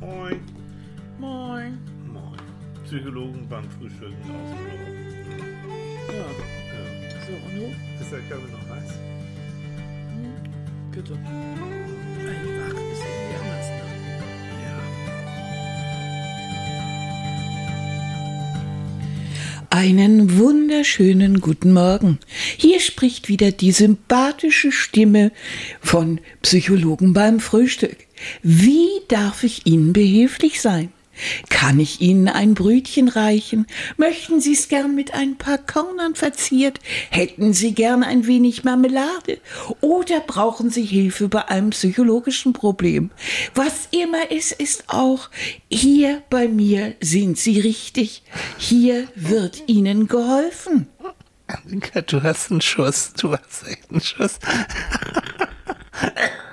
Moin. Moin. Moin. Psychologen beim Frühstücken aus dem Büro. Ja, Ja. so und du? Ist der Körper noch heiß? Bitte. Einen wunderschönen guten Morgen. Hier spricht wieder die sympathische Stimme von Psychologen beim Frühstück. Wie darf ich Ihnen behilflich sein? Kann ich Ihnen ein Brötchen reichen? Möchten Sie es gern mit ein paar Körnern verziert? Hätten Sie gern ein wenig Marmelade? Oder brauchen Sie Hilfe bei einem psychologischen Problem? Was immer es ist auch, hier bei mir sind Sie richtig. Hier wird Ihnen geholfen. Annika, du hast einen Schuss. Du hast einen Schuss.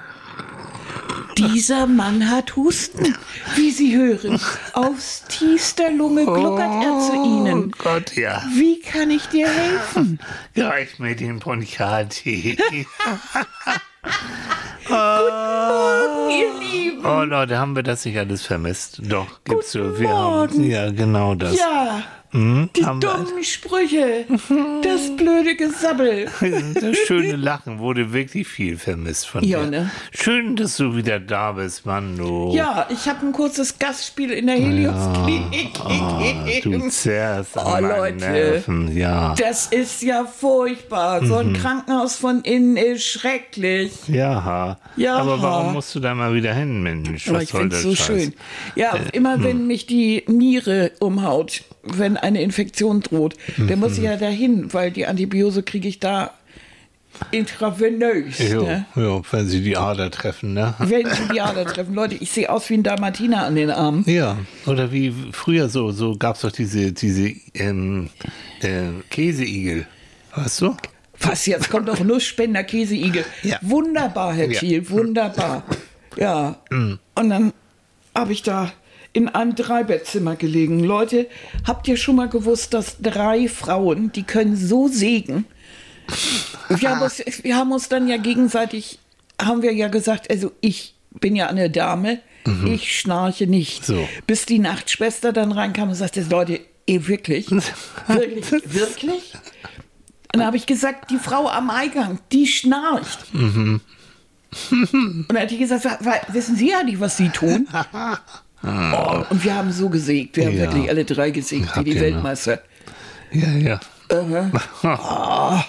Dieser Mann hat Husten, wie Sie hören. Aus tiefster Lunge gluckert er zu Ihnen. Oh Gott, ja. Wie kann ich dir helfen? Reich mir den Bronchialtee. Ihr Lieben. oh Leute, haben wir das nicht alles vermisst? Doch, gibt's so. Guten Wir haben, Morgen. ja, genau das. Ja, Hm, die haben wir- dummen Sprüche, das blöde Gesabbel. Das schöne Lachen wurde wirklich viel vermisst von Ja, dir. ne? Schön, dass du wieder da bist, Mann. Du. Ja, ich habe ein kurzes Gastspiel in der Helios-Klinik Ah, du gegeben. zerrst an Oh, Leute. Nerven. Ja. Das ist ja furchtbar. So ein Mhm. Krankenhaus von innen ist schrecklich. Ja. Ja. Aber warum musst du da mal wieder hin, Mensch? Aber Was ich soll finde es so Scheiß? schön. Ja, Äh, immer hm. wenn mich die Niere umhaut, wenn eine Infektion droht, dann muss ich Mhm. ja dahin, weil die Antibiose kriege ich da intravenös. Jo, Ne? jo, wenn sie die Ader treffen, ne? Wenn sie die Ader treffen. Leute, ich sehe aus wie ein Dalmatiner an den Armen. Ja, oder wie früher so, so gab es doch diese, diese ähm, äh, Käseigel, weißt du? Was, jetzt kommt doch Nussspender Käseigel. Ja. Wunderbar, Herr Ja. Thiel, wunderbar. Ja. Mhm. Und dann habe ich da in einem Dreibettzimmer gelegen. Leute, habt ihr schon mal gewusst, dass drei Frauen, die können so sägen? Wir haben uns, wir haben uns dann ja gegenseitig, haben wir ja gesagt, also ich bin ja eine Dame, ich schnarche nicht. Mhm. So. Bis die Nachtschwester dann reinkam und sagte, Leute, ihr wirklich? Wirklich? Wirklich? Und dann habe ich gesagt, die Frau am Eingang, die schnarcht. Mhm. und dann hat die gesagt, "Wa- wa- wissen Sie ja nicht, was Sie tun? oh, und wir haben so gesägt, wir haben Ja. wirklich alle drei gesägt, wie die? Weltmeister. Ja, ja.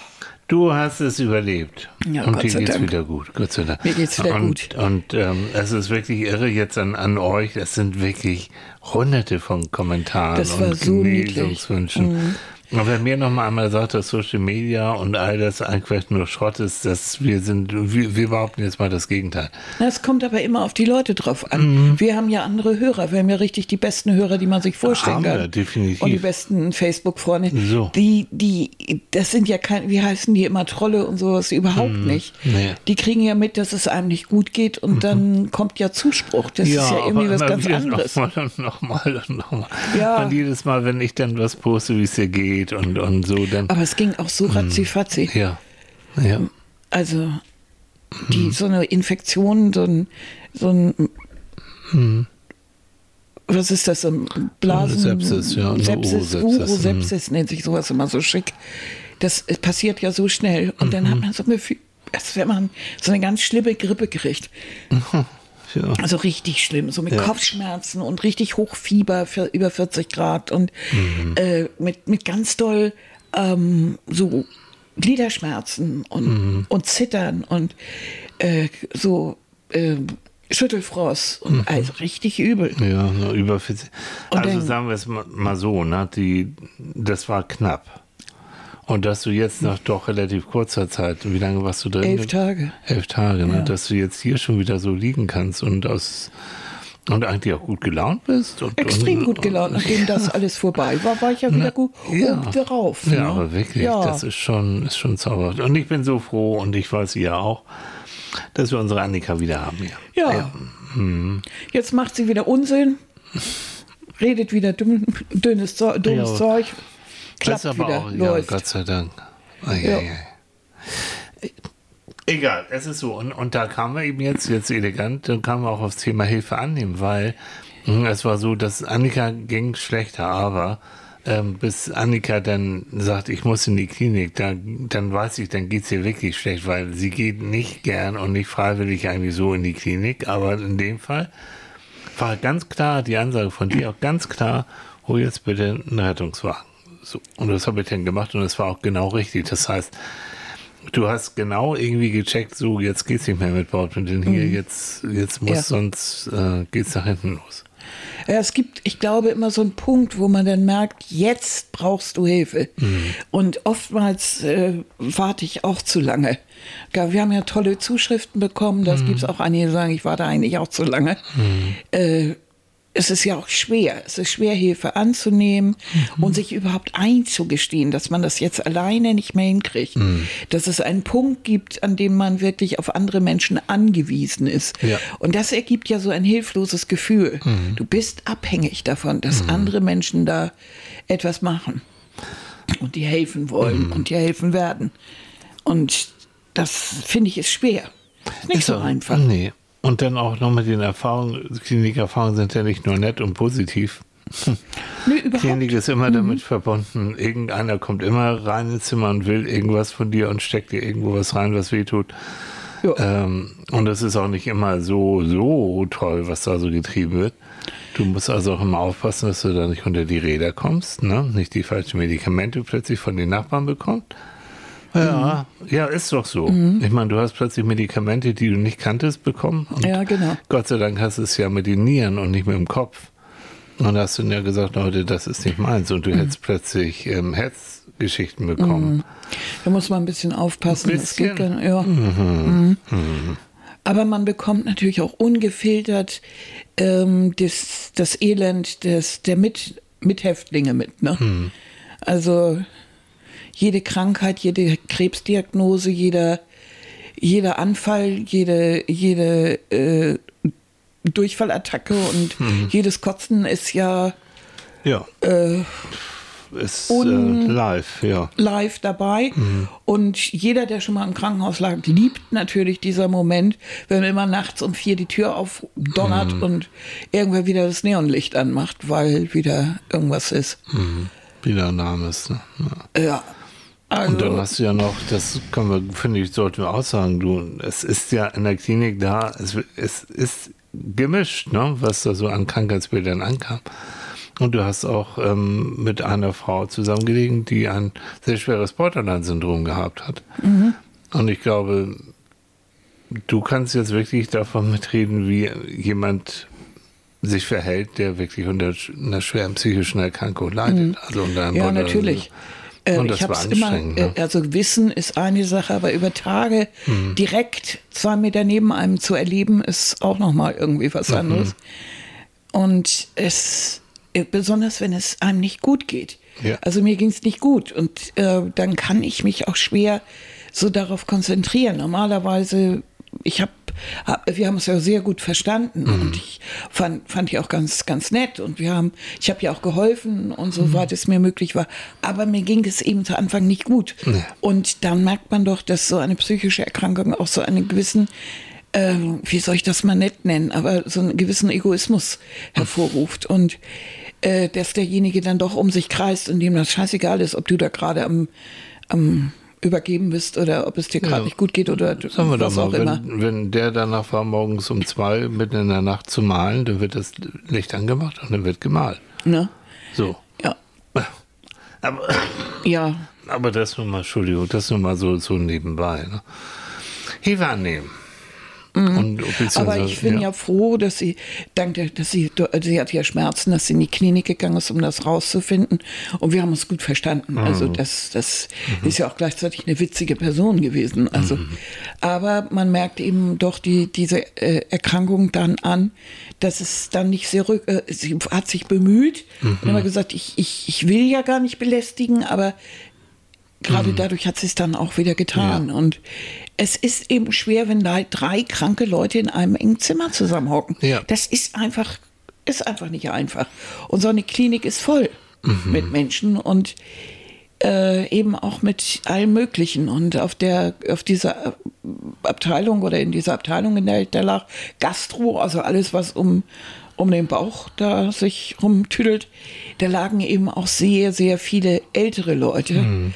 Du hast es überlebt. Ja, und Gott dir geht's Dank. wieder gut. Gott sei Dank. Mir geht's wieder und, gut. Und ähm, es ist wirklich irre jetzt an, an euch. Es sind wirklich hunderte von Kommentaren Das war und so. Genesungswünschen. Mhm. Und wenn mir noch mal einmal sagt, dass Social Media und all das einfach nur Schrott ist, dass wir sind, wir, wir behaupten jetzt mal das Gegenteil. Das kommt aber immer auf die Leute drauf an. Mhm. Wir haben ja andere Hörer. Wir haben ja richtig die besten Hörer, die man sich vorstellen Haben kann. wir, definitiv. Und die besten Facebook-Freunde. So. Die, die, das sind ja keine, wie heißen die immer, Trolle und sowas, überhaupt nicht. Mhm. Nee. Mhm. Die kriegen ja mit, dass es einem nicht gut geht und dann kommt ja Zuspruch. Das ist ja irgendwie aber was ganz anderes. Nochmal und nochmal und nochmal. Ja. Und jedes Mal, wenn ich dann was poste, wie es dir geht und, und so, dann. Aber es ging auch so ratzifatzi. Mhm. ja. Ja. Also, Mhm. die, so eine Infektion, so ein, so ein Mhm. was ist das, ein Blasen... Sepsis, ja, Sepsis, Urosepsis, Urosepsis nennt sich sowas immer so schick. Das passiert ja so schnell und dann Mhm. hat man so ein Gefühl, als wenn man so eine ganz schlimme Grippe kriegt. Ja. Also richtig schlimm, so mit Ja. Kopfschmerzen und richtig Hochfieber für über 40 Grad und Mhm. äh, mit, mit ganz doll ähm, so Gliederschmerzen und, Mhm. und Zittern und äh, so äh, Schüttelfrost und also richtig übel. Ja, über 40. Und Also dann- sagen wir es mal, mal so, ne? Die, das war knapp. Und dass du jetzt nach doch relativ kurzer Zeit, wie lange warst du drin? Elf Tage. Elf Tage, ne? Ja. Dass du jetzt hier schon wieder so liegen kannst und aus und eigentlich auch gut gelaunt bist. Und, Extrem und, gut gelaunt, nachdem das alles vorbei war, war ich ja wieder gut ja. drauf. Ja, ne? aber wirklich, Ja. das ist schon, ist schon zauberhaft. Und ich bin so froh und ich weiß ihr auch, dass wir unsere Annika wieder haben hier. Ja. Jetzt macht sie wieder Unsinn, redet wieder dünn, dünnes Zeug, dummes Ja. Zeug, klappt ist aber wieder, auch, ja, läuft. Gott sei Dank. Ei, Ja. Egal, es ist so. Und, und da kamen wir eben jetzt, jetzt elegant, dann kamen wir auch aufs Thema Hilfe annehmen, weil mh, es war so, dass Annika ging schlechter, aber ähm, bis Annika dann sagt, ich muss in die Klinik, dann, dann weiß ich, dann geht's ihr wirklich schlecht, weil sie geht nicht gern und nicht freiwillig eigentlich so in die Klinik, aber in dem Fall war ganz klar die Ansage von dir auch ganz klar, hol jetzt bitte einen Rettungswagen. So, und das habe ich dann gemacht und das war auch genau richtig. Das heißt, du hast genau irgendwie gecheckt, so jetzt geht's nicht mehr mit Bordmitteln hier, jetzt, jetzt muss Ja. sonst äh, geht's nach hinten los. Ja, es gibt, ich glaube, immer so einen Punkt, wo man dann merkt, jetzt brauchst du Hilfe. Und oftmals äh, warte ich auch zu lange. Wir haben ja tolle Zuschriften bekommen, das gibt es auch einige, die sagen, ich warte eigentlich auch zu lange. Äh, es ist ja auch schwer. Es ist schwer, Hilfe anzunehmen und sich überhaupt einzugestehen, dass man das jetzt alleine nicht mehr hinkriegt. Dass es einen Punkt gibt, an dem man wirklich auf andere Menschen angewiesen ist. Ja. Und das ergibt ja so ein hilfloses Gefühl. Du bist abhängig davon, dass andere Menschen da etwas machen und dir helfen wollen und dir helfen werden. Und das finde ich ist schwer. Ist nicht so ja- einfach. Nee. Und dann auch noch mit den Erfahrungen, Klinikerfahrungen sind ja nicht nur nett und positiv. Nee, überhaupt. Klinik ist immer damit verbunden, irgendeiner kommt immer rein ins Zimmer und will irgendwas von dir und steckt dir irgendwo was rein, was weh tut. Ähm, und das ist auch nicht immer so, so toll, was da so getrieben wird. Du musst also auch immer aufpassen, dass du da nicht unter die Räder kommst, ne? nicht die falschen Medikamente plötzlich von den Nachbarn bekommst. Ja, ja, ist doch so. Ich meine, du hast plötzlich Medikamente, die du nicht kanntest, bekommen. Ja, genau. Gott sei Dank hast du es ja mit den Nieren und nicht mit dem Kopf. Und da hast du ja gesagt, Leute, das ist nicht meins. Und du hättest plötzlich ähm, Herzgeschichten bekommen. Da muss man ein bisschen aufpassen. Ein bisschen. gar- ja. Mhm. Aber man bekommt natürlich auch ungefiltert ähm, das, das Elend des, der Mit, Mithäftlinge mit. Ne? Also jede Krankheit, jede Krebsdiagnose, jeder, jeder Anfall, jede, jede äh, Durchfallattacke und jedes Kotzen ist ja Ja. ist äh, live, ja. live dabei. Und jeder, der schon mal im Krankenhaus lag, liebt natürlich dieser Moment, wenn immer nachts um vier die Tür aufdonnert und irgendwer wieder das Neonlicht anmacht, weil wieder irgendwas ist. Wie der Name ist. Ne? Ja. Ja. Also, Und dann hast du ja noch, das können wir, finde ich, sollten wir auch sagen, du, es ist ja in der Klinik da, es, es ist gemischt, ne, was da so an Krankheitsbildern ankam. Und du hast auch ähm, mit einer Frau zusammengelegen, die ein sehr schweres Borderline-Syndrom gehabt hat. Und ich glaube, du kannst jetzt wirklich davon mitreden, wie jemand sich verhält, der wirklich unter einer schweren psychischen Erkrankung leidet. Also unter einem ja, natürlich. Äh, Und das ich habe war es immer, anstrengend, äh, ne? also Wissen ist eine Sache, aber über Tage Mhm. direkt zwei Meter neben einem zu erleben, ist auch nochmal irgendwie was Mhm. anderes. Und es, äh, besonders wenn es einem nicht gut geht. Ja. Also mir ging es nicht gut und äh, dann kann ich mich auch schwer so darauf konzentrieren. Normalerweise, ich habe, hab, wir haben es ja sehr gut verstanden Mhm. und ich fand, fand ich auch ganz, ganz nett und wir haben, ich habe ja auch geholfen und Mhm. soweit es mir möglich war. Aber mir ging es eben zu Anfang nicht gut. Nee. Und dann merkt man doch, dass so eine psychische Erkrankung auch so einen gewissen äh, wie soll ich das mal nett nennen, aber so einen gewissen Egoismus hervorruft und äh, dass derjenige dann doch um sich kreist und dem das scheißegal ist, ob du da gerade am, am übergeben bist oder ob es dir gerade Ja. nicht gut geht oder Sagen wir doch was mal, auch immer. wenn, der danach war, morgens um zwei mitten in der Nacht zu malen, dann wird das Licht angemacht und dann wird gemalt. Ne? So. Ja. Aber, Ja, aber das nur mal, Entschuldigung, das nur mal so, so nebenbei. Ne? Hilfe annehmen. Und, Mhm. aber ich bin ja. froh, dass sie, danke, dass sie, sie hat ja Schmerzen, dass sie in die Klinik gegangen ist, um das rauszufinden. Und wir haben uns gut verstanden. Mhm. Also das, das ist ja auch gleichzeitig eine witzige Person gewesen. Also, Mhm. aber man merkt eben doch die, diese äh, Erkrankung dann an, dass es dann nicht sehr rück, äh, sie hat sich bemüht Mhm. und immer gesagt, ich, ich, ich will ja gar nicht belästigen, aber gerade dadurch hat sie es dann auch wieder getan. Mhm. Ja. Und es ist eben schwer, wenn da drei kranke Leute in einem engen Zimmer zusammenhocken. Ja. Das ist einfach, ist einfach nicht einfach. Und so eine Klinik ist voll Mhm. mit Menschen und äh, eben auch mit allem Möglichen. Und auf der, auf dieser Abteilung oder in dieser Abteilung, in der ich da lag, Gastro, also alles, was um, um den Bauch da sich rumtüdelt, da lagen eben auch sehr, sehr viele ältere Leute. Mhm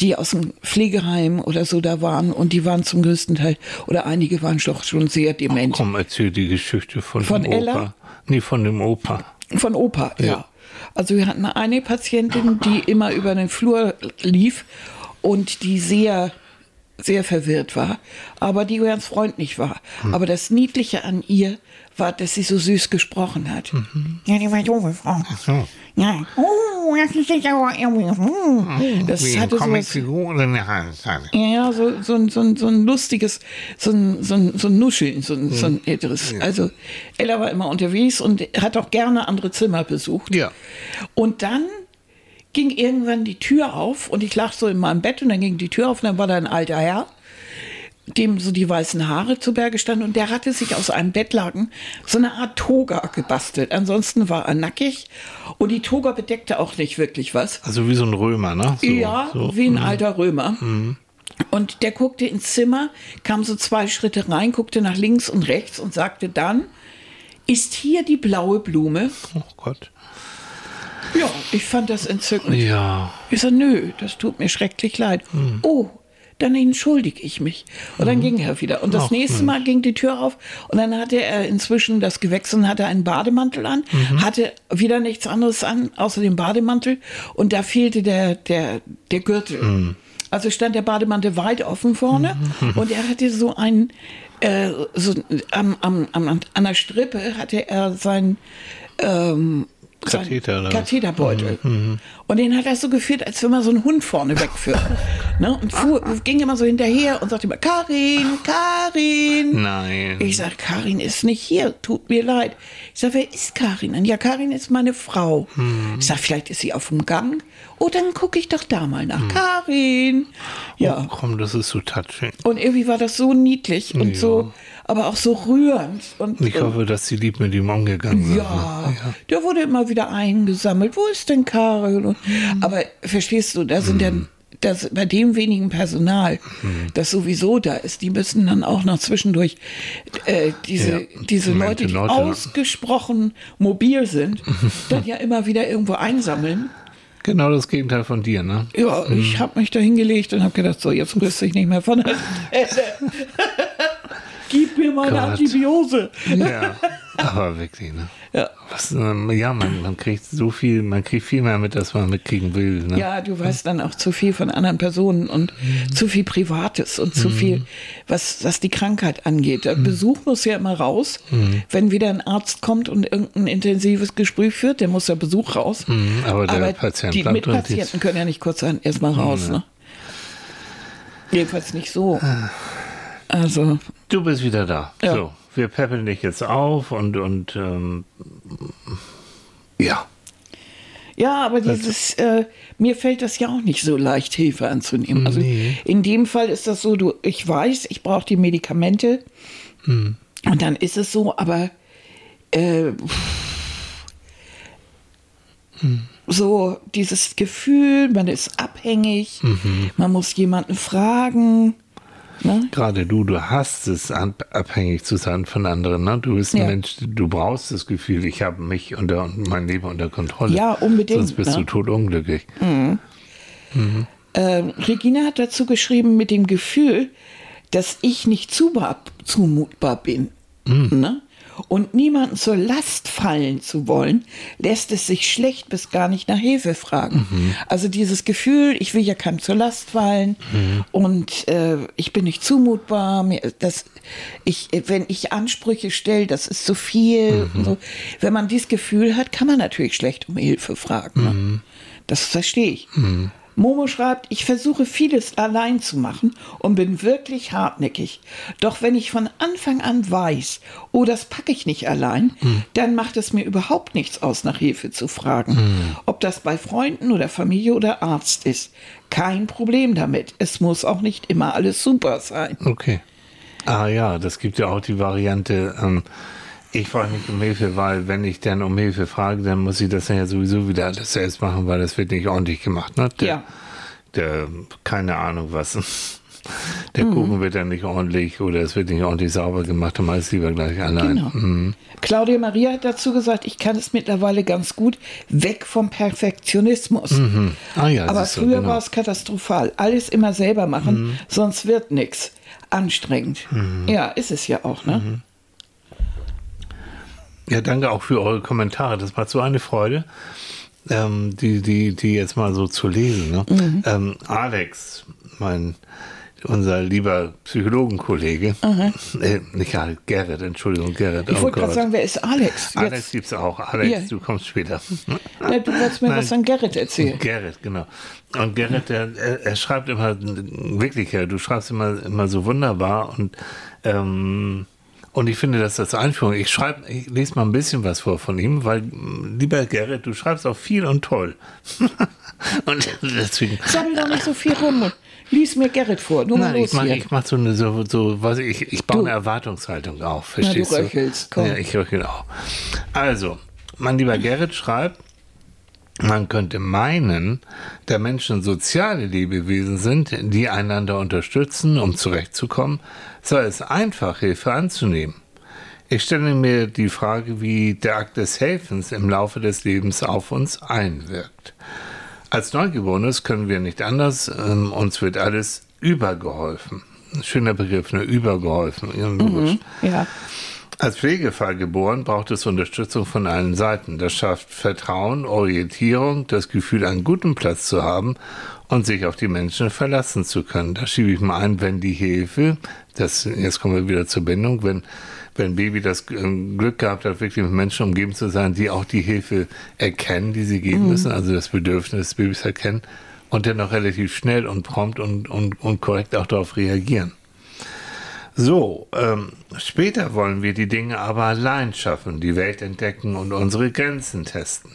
die aus dem Pflegeheim oder so da waren und die waren zum größten Teil oder einige waren doch schon sehr dement. Ach, komm, erzähl die Geschichte von, von dem Ella? Opa. Nee, von dem Opa. Von Opa, ja. Ja. Also wir hatten eine Patientin, die immer über den Flur lief und die sehr, sehr verwirrt war, aber die ganz freundlich war. Aber das Niedliche an ihr war, dass sie so süß gesprochen hat. Ja, die war doofe Frau. So. Ja. Oh, das ist jetzt aber irgendwie. hm. Das Wie hatte sowas. Comicfigur oder eine Hand? Ja, ja, so, so, ein, so, ein, so ein lustiges, so ein, so ein, so ein Nuscheln, so ein, so ein älteres. Also Ella war immer unterwegs und hat auch gerne andere Zimmer besucht. Ja. Und dann ging irgendwann die Tür auf und ich lag so in meinem Bett und dann ging die Tür auf und dann war da ein alter Herr, dem so die weißen Haare zu Berge standen und der hatte sich aus einem Bettlaken so eine Art Toga gebastelt. Ansonsten war er nackig und die Toga bedeckte auch nicht wirklich was. Also wie so ein Römer, ne? So, Ja, so. wie ein alter Römer. Und der guckte ins Zimmer, kam so zwei Schritte rein, guckte nach links und rechts und sagte dann, ist hier die blaue Blume? Oh Gott. Ja, ich fand das entzückend. Ja. Ich so, nö, das tut mir schrecklich leid. Oh, dann entschuldige ich mich. Und dann ging er wieder. Und das Ach, nächste Mal ging die Tür auf und dann hatte er inzwischen das gewechselt und hatte einen Bademantel an, hatte wieder nichts anderes an, außer dem Bademantel. Und da fehlte der, der, der Gürtel. Also stand der Bademantel weit offen vorne. Und er hatte so einen, äh, so am, am, am, an der Strippe hatte er sein, ähm, sein Katheter oder? Katheterbeutel. Und den hat er so geführt, als wenn man so einen Hund vorne wegführt. ne? Und fuhr, ging immer so hinterher und sagte immer, Karin, Karin. Nein. Ich sag, Karin ist nicht hier, tut mir leid. Ich sag, wer ist Karin? denn? Ja, Karin ist meine Frau. Ich sag, vielleicht ist sie auf dem Gang. Oh, dann gucke ich doch da mal nach. Karin. Ja. Oh, komm, das ist so touching. Und irgendwie war das so niedlich und Ja. so, aber auch so rührend. Und, Ich hoffe, dass sie lieb mit ihm umgegangen sind. ja, ne? der wurde immer wieder eingesammelt. Wo ist denn Karin? Und, Aber verstehst du, da sind ja das, bei dem wenigen Personal, das sowieso da ist, die müssen dann auch noch zwischendurch äh, diese, Ja, diese Leute, die Leute, ausgesprochen mobil sind, dann ja immer wieder irgendwo einsammeln. Genau das Gegenteil von dir, ne? Ja, ich habe mich da hingelegt und habe gedacht, so, jetzt rüste ich nicht mehr von der Stelle. Gib mir meine Gott. Antibiose. Ja. Aber wirklich, ne? Ja. Was, ähm, ja, man, man kriegt so viel, man kriegt viel mehr mit, als man mitkriegen will. Ne? Ja, du weißt dann auch zu viel von anderen Personen und zu viel Privates und zu viel, was, was die Krankheit angeht. Der Besuch muss ja immer raus. Wenn wieder ein Arzt kommt und irgendein intensives Gespräch führt, der muss der Besuch raus. Mhm, aber der Patient die. Mitpatienten können ja nicht kurz erstmal raus. Ne? Jedenfalls nicht so. Also, Du bist wieder da. Ja. So, wir peppeln dich jetzt auf und, und ähm, ja. Ja, aber dieses, äh, mir fällt das ja auch nicht so leicht, Hilfe anzunehmen. Also Nee. in dem Fall ist das so, du, ich weiß, ich brauche die Medikamente Hm. und dann ist es so, aber äh, Hm. so dieses Gefühl, man ist abhängig, Mhm. man muss jemanden fragen. Ne? Gerade du, du hast es, abhängig zu sein von anderen. Ne? Du bist ein Ja. Mensch, du brauchst das Gefühl, ich habe mich und mein Leben unter Kontrolle. Ja, unbedingt, Sonst bist ne? du totunglücklich. Ähm, Regina hat dazu geschrieben mit dem Gefühl, dass ich nicht zumutbar bin. Ne? Und niemanden zur Last fallen zu wollen, lässt es sich schlecht bis gar nicht nach Hilfe fragen. Also dieses Gefühl, ich will ja keinem zur Last fallen und äh, ich bin nicht zumutbar. Mir, das, ich, wenn ich Ansprüche stelle, das ist zu viel. Und so. Wenn man dieses Gefühl hat, kann man natürlich schlecht um Hilfe fragen. Ne? Das verstehe ich. Momo schreibt, ich versuche vieles allein zu machen und bin wirklich hartnäckig. Doch wenn ich von Anfang an weiß, oh, das packe ich nicht allein, dann macht es mir überhaupt nichts aus, nach Hilfe zu fragen. Ob das bei Freunden oder Familie oder Arzt ist. Kein Problem damit. Es muss auch nicht immer alles super sein. Okay. Ah ja, das gibt ja auch die Variante, ähm, ich frage nicht um Hilfe, weil wenn ich dann um Hilfe frage, dann muss ich das ja sowieso wieder alles selbst machen, weil das wird nicht ordentlich gemacht. Ne? Der, Ja. der, keine Ahnung was. Der Kuchen wird dann nicht ordentlich oder es wird nicht ordentlich sauber gemacht, dann meist lieber gleich allein. Genau. Mhm. Claudia Maria hat dazu gesagt, ich kann es mittlerweile ganz gut weg vom Perfektionismus. Ah ja, Aber früher genau. war es katastrophal. Alles immer selber machen, Mhm. sonst wird nichts. Anstrengend. Ja, ist es ja auch, ne? Mhm. Ja, danke auch für eure Kommentare. Das war so eine Freude, ähm, die, die, die jetzt mal so zu lesen. Ne? Mhm. Ähm, Alex, mein unser lieber Psychologenkollege, äh, nicht Alex, Gerrit, Entschuldigung, Gerrit. Ich oh wollte gerade Gott. sagen, wer ist Alex? Alex Jetzt, gibt's auch. Alex, Ja. du kommst später. na, du wolltest mir Nein. was an Gerrit erzählen. Gerrit, genau. Und Gerrit, der, er, er schreibt immer, wirklich, ja, du schreibst immer, immer so wunderbar und, ähm, und ich finde, dass das Einführung, ich schreibe, ich lese mal ein bisschen was vor von ihm, weil, lieber Gerrit, du schreibst auch viel und toll. und deswegen, Sammel doch nicht so viel rum und lies mir Gerrit vor. Nur mal Nein, los ich mache mach so eine, so, so was ich, ich baue Du- eine Erwartungshaltung auf, verstehst du du? röchelst, komm. Ja, ich röchel auch. Also, mein lieber Gerrit schreibt, man könnte meinen, da Menschen soziale Lebewesen sind, die einander unterstützen, um zurechtzukommen, sei es einfach, Hilfe anzunehmen. Ich stelle mir die Frage, wie der Akt des Helfens im Laufe des Lebens auf uns einwirkt. Als Neugeborenes können wir nicht anders, ähm, uns wird alles übergeholfen. Schöner Begriff, ne? Übergeholfen. Logisch. Ja. Als Pflegefall geboren braucht es Unterstützung von allen Seiten. Das schafft Vertrauen, Orientierung, das Gefühl, einen guten Platz zu haben und sich auf die Menschen verlassen zu können. Da schiebe ich mal ein, wenn die Hilfe, das, jetzt kommen wir wieder zur Bindung, wenn, wenn Baby das ähm, Glück gehabt hat, wirklich mit Menschen umgeben zu sein, die auch die Hilfe erkennen, die sie geben müssen, also das Bedürfnis des Babys erkennen und dann auch relativ schnell und prompt und, und, und korrekt auch darauf reagieren. So, ähm, später wollen wir die Dinge aber allein schaffen, die Welt entdecken und unsere Grenzen testen.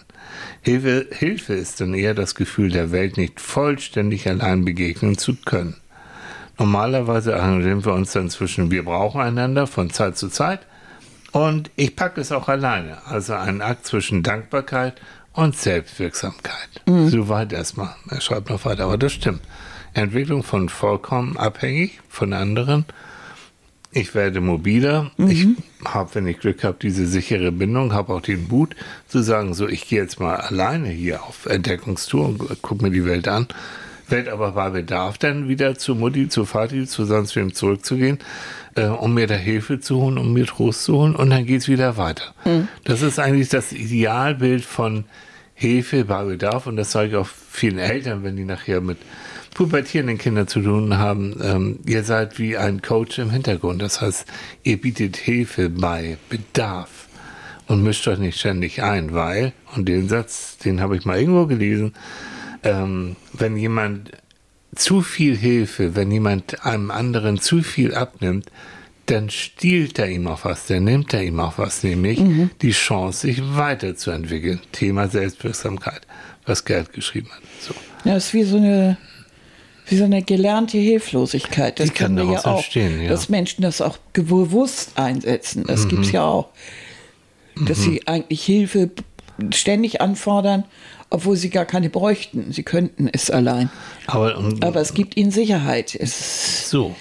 Hilfe, Hilfe ist dann eher das Gefühl, der Welt nicht vollständig allein begegnen zu können. Normalerweise arrangieren wir uns dann zwischen wir brauchen einander von Zeit zu Zeit und ich packe es auch alleine. Also ein Akt zwischen Dankbarkeit und Selbstwirksamkeit. Soweit erstmal. Er schreibt noch weiter, aber das stimmt. Entwicklung von vollkommen abhängig von anderen. Ich werde mobiler. Ich habe, wenn ich Glück habe, diese sichere Bindung, habe auch den Mut zu sagen, so, ich gehe jetzt mal alleine hier auf Entdeckungstour und gucke mir die Welt an. Werde aber bei Bedarf dann wieder zu Mutti, zu Vati, zu sonst wem zurückzugehen, äh, um mir da Hilfe zu holen, um mir Trost zu holen und dann geht's wieder weiter. Das ist eigentlich das Idealbild von Hilfe bei Bedarf und das sage ich auch vielen Eltern, wenn die nachher mit pubertierenden Kindern zu tun haben. Ähm, ihr seid wie ein Coach im Hintergrund. Das heißt, ihr bietet Hilfe bei Bedarf und mischt euch nicht ständig ein, weil, und den Satz, den habe ich mal irgendwo gelesen, ähm, wenn jemand zu viel Hilfe, wenn jemand einem anderen zu viel abnimmt, dann stiehlt er ihm auch was, dann nimmt er ihm auch was, nämlich die Chance, sich weiterzuentwickeln. Thema Selbstwirksamkeit, was Gerd geschrieben hat. So. Ja, ist wie so eine, wie so eine gelernte Hilflosigkeit. Das Die kann wir ja daraus auch. entstehen, ja. Dass Menschen das auch bewusst einsetzen. Das Mhm. gibt es ja auch. Dass sie eigentlich Hilfe ständig anfordern, obwohl sie gar keine bräuchten. Sie könnten es allein. Aber, und, Aber es gibt ihnen Sicherheit. Es, so.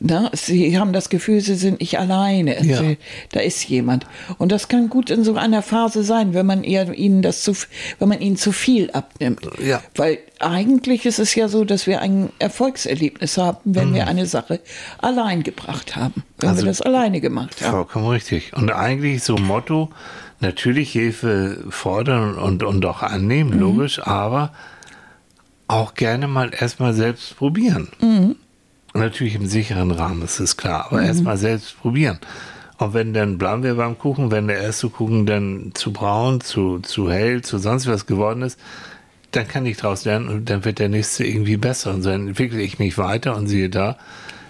Na, sie haben das Gefühl, sie sind nicht alleine. Ja. Sie, da ist jemand. Und das kann gut in so einer Phase sein, wenn man eher ihnen das zu, wenn man ihnen zu viel abnimmt. Ja. Weil eigentlich ist es ja so, dass wir ein Erfolgserlebnis haben, wenn wir eine Sache allein gebracht haben. Wenn Mhm. Also- wir das alleine gemacht haben. Vollkommen richtig. Und eigentlich so Motto, natürlich Hilfe fordern und, und auch annehmen, logisch, aber auch gerne mal erstmal selbst probieren. Natürlich im sicheren Rahmen, ist es klar, aber erstmal selbst probieren. Und wenn dann, bleiben wir beim Kuchen, wenn der erste Kuchen dann zu braun, zu, zu hell, zu sonst was geworden ist, dann kann ich daraus lernen und dann wird der nächste irgendwie besser. Und so entwickle ich mich weiter und siehe da,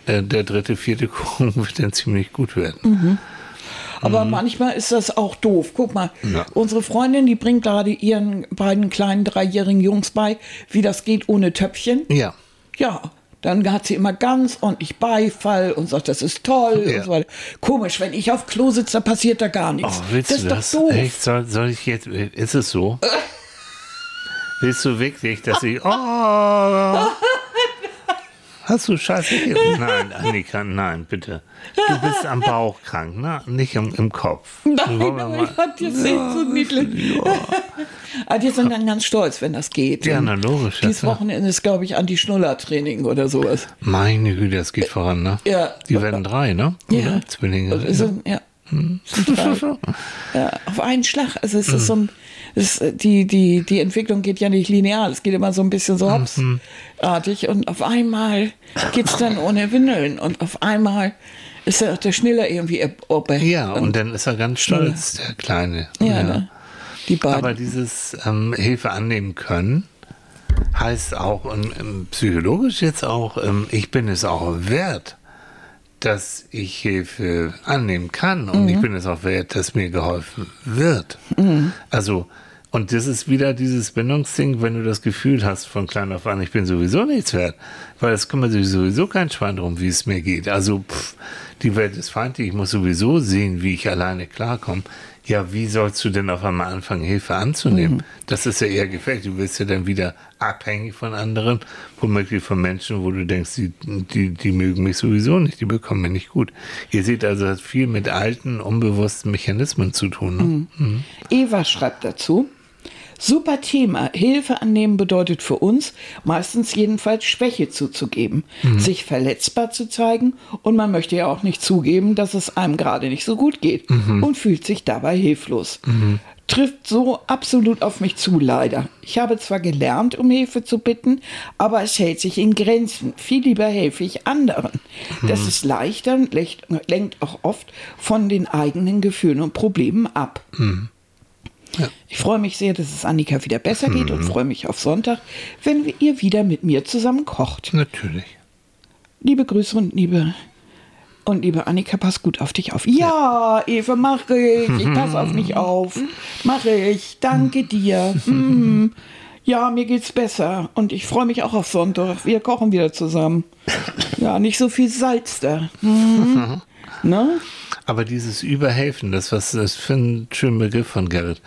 äh, der dritte, vierte Kuchen wird dann ziemlich gut werden. Aber manchmal ist das auch doof. Guck mal, Mhm. Ja. unsere Freundin, die bringt gerade ihren beiden kleinen dreijährigen Jungs bei, wie das geht ohne Töpfchen. Ja. Ja, dann hat sie immer ganz ordentlich Beifall und sagt, das ist toll Ja. und so weiter. Komisch, wenn ich auf Klo sitze, da passiert da gar nichts. Oh, willst das du ist das? doch doof. Echt? Soll, soll ich jetzt, ist es so? Willst du wirklich, dass ich. Oh! Hast du Scheiße? Nein, Annika, nein, bitte. Du bist am Bauch krank, ne? Nicht im, im Kopf. Nein, aber ich fand die ja, so niedlich. Ja. aber die sind dann ganz stolz, wenn das geht. Ja, na logisch. Dieses Wochenende ist, glaube ich, Anti-Schnuller-Training oder sowas. Meine Güte, das geht voran, ne? Ja. Die werden drei, ne? Ja. Oder? Zwillinge. Also, ja. Hm. ja, auf einen Schlag. Also es ist hm. so ein, es, die, die, die Entwicklung geht ja nicht linear, es geht immer so ein bisschen so hopsartig und auf einmal geht es dann ohne Windeln und auf einmal ist ja der Schniller irgendwie oben. Ja, und, und, dann ist er ganz stolz, der Kleine. Ja, ja. Ne? die beiden. Aber dieses ähm, Hilfe annehmen können heißt auch, und, ähm, psychologisch jetzt auch, ähm, ich bin es auch wert dass ich Hilfe annehmen kann und mhm. ich bin es auch wert, dass mir geholfen wird. Mhm. Also, und das ist wieder dieses Bindungsding, wenn du das Gefühl hast von klein auf an, ich bin sowieso nichts wert, weil es kümmert sich sowieso kein Schwein drum, wie es mir geht. Also, pff, die Welt ist feindlich, ich muss sowieso sehen, wie ich alleine klarkomme ja, wie sollst du denn auf einmal anfangen, Hilfe anzunehmen? Mhm. Das ist ja eher gefällt. Du wirst ja dann wieder abhängig von anderen, womöglich von Menschen, wo du denkst, die, die, die mögen mich sowieso nicht, die bekommen mich nicht gut. Ihr seht also, das hat viel mit alten, unbewussten Mechanismen zu tun. Ne? Mhm. Mhm. Eva schreibt dazu, Super Thema. Hilfe annehmen bedeutet für uns meistens jedenfalls Schwäche zuzugeben, mhm. sich verletzbar zu zeigen und man möchte ja auch nicht zugeben, dass es einem gerade nicht so gut geht mhm. und fühlt sich dabei hilflos. Mhm. Trifft so absolut auf mich zu, leider. Ich habe zwar gelernt, um Hilfe zu bitten, aber es hält sich in Grenzen. Viel lieber helfe ich anderen. Das mhm. ist leichter und lenkt auch oft von den eigenen Gefühlen und Problemen ab. Mhm. Ja. Ich freue mich sehr, dass es Annika wieder besser geht mhm. und freue mich auf Sonntag, wenn ihr wieder mit mir zusammen kocht. Natürlich. Liebe Grüße und liebe und liebe Annika, pass gut auf dich auf. Ja, Eva, mache ich. Ich passe auf mich auf. Mache ich. Danke dir. Mm. Ja, mir geht's besser. Und ich freue mich auch auf Sonntag. Wir kochen wieder zusammen. Ja, nicht so viel Salz da. Mhm. ne? Aber dieses Überhelfen, das was das für ein schöner Begriff von Gerrit,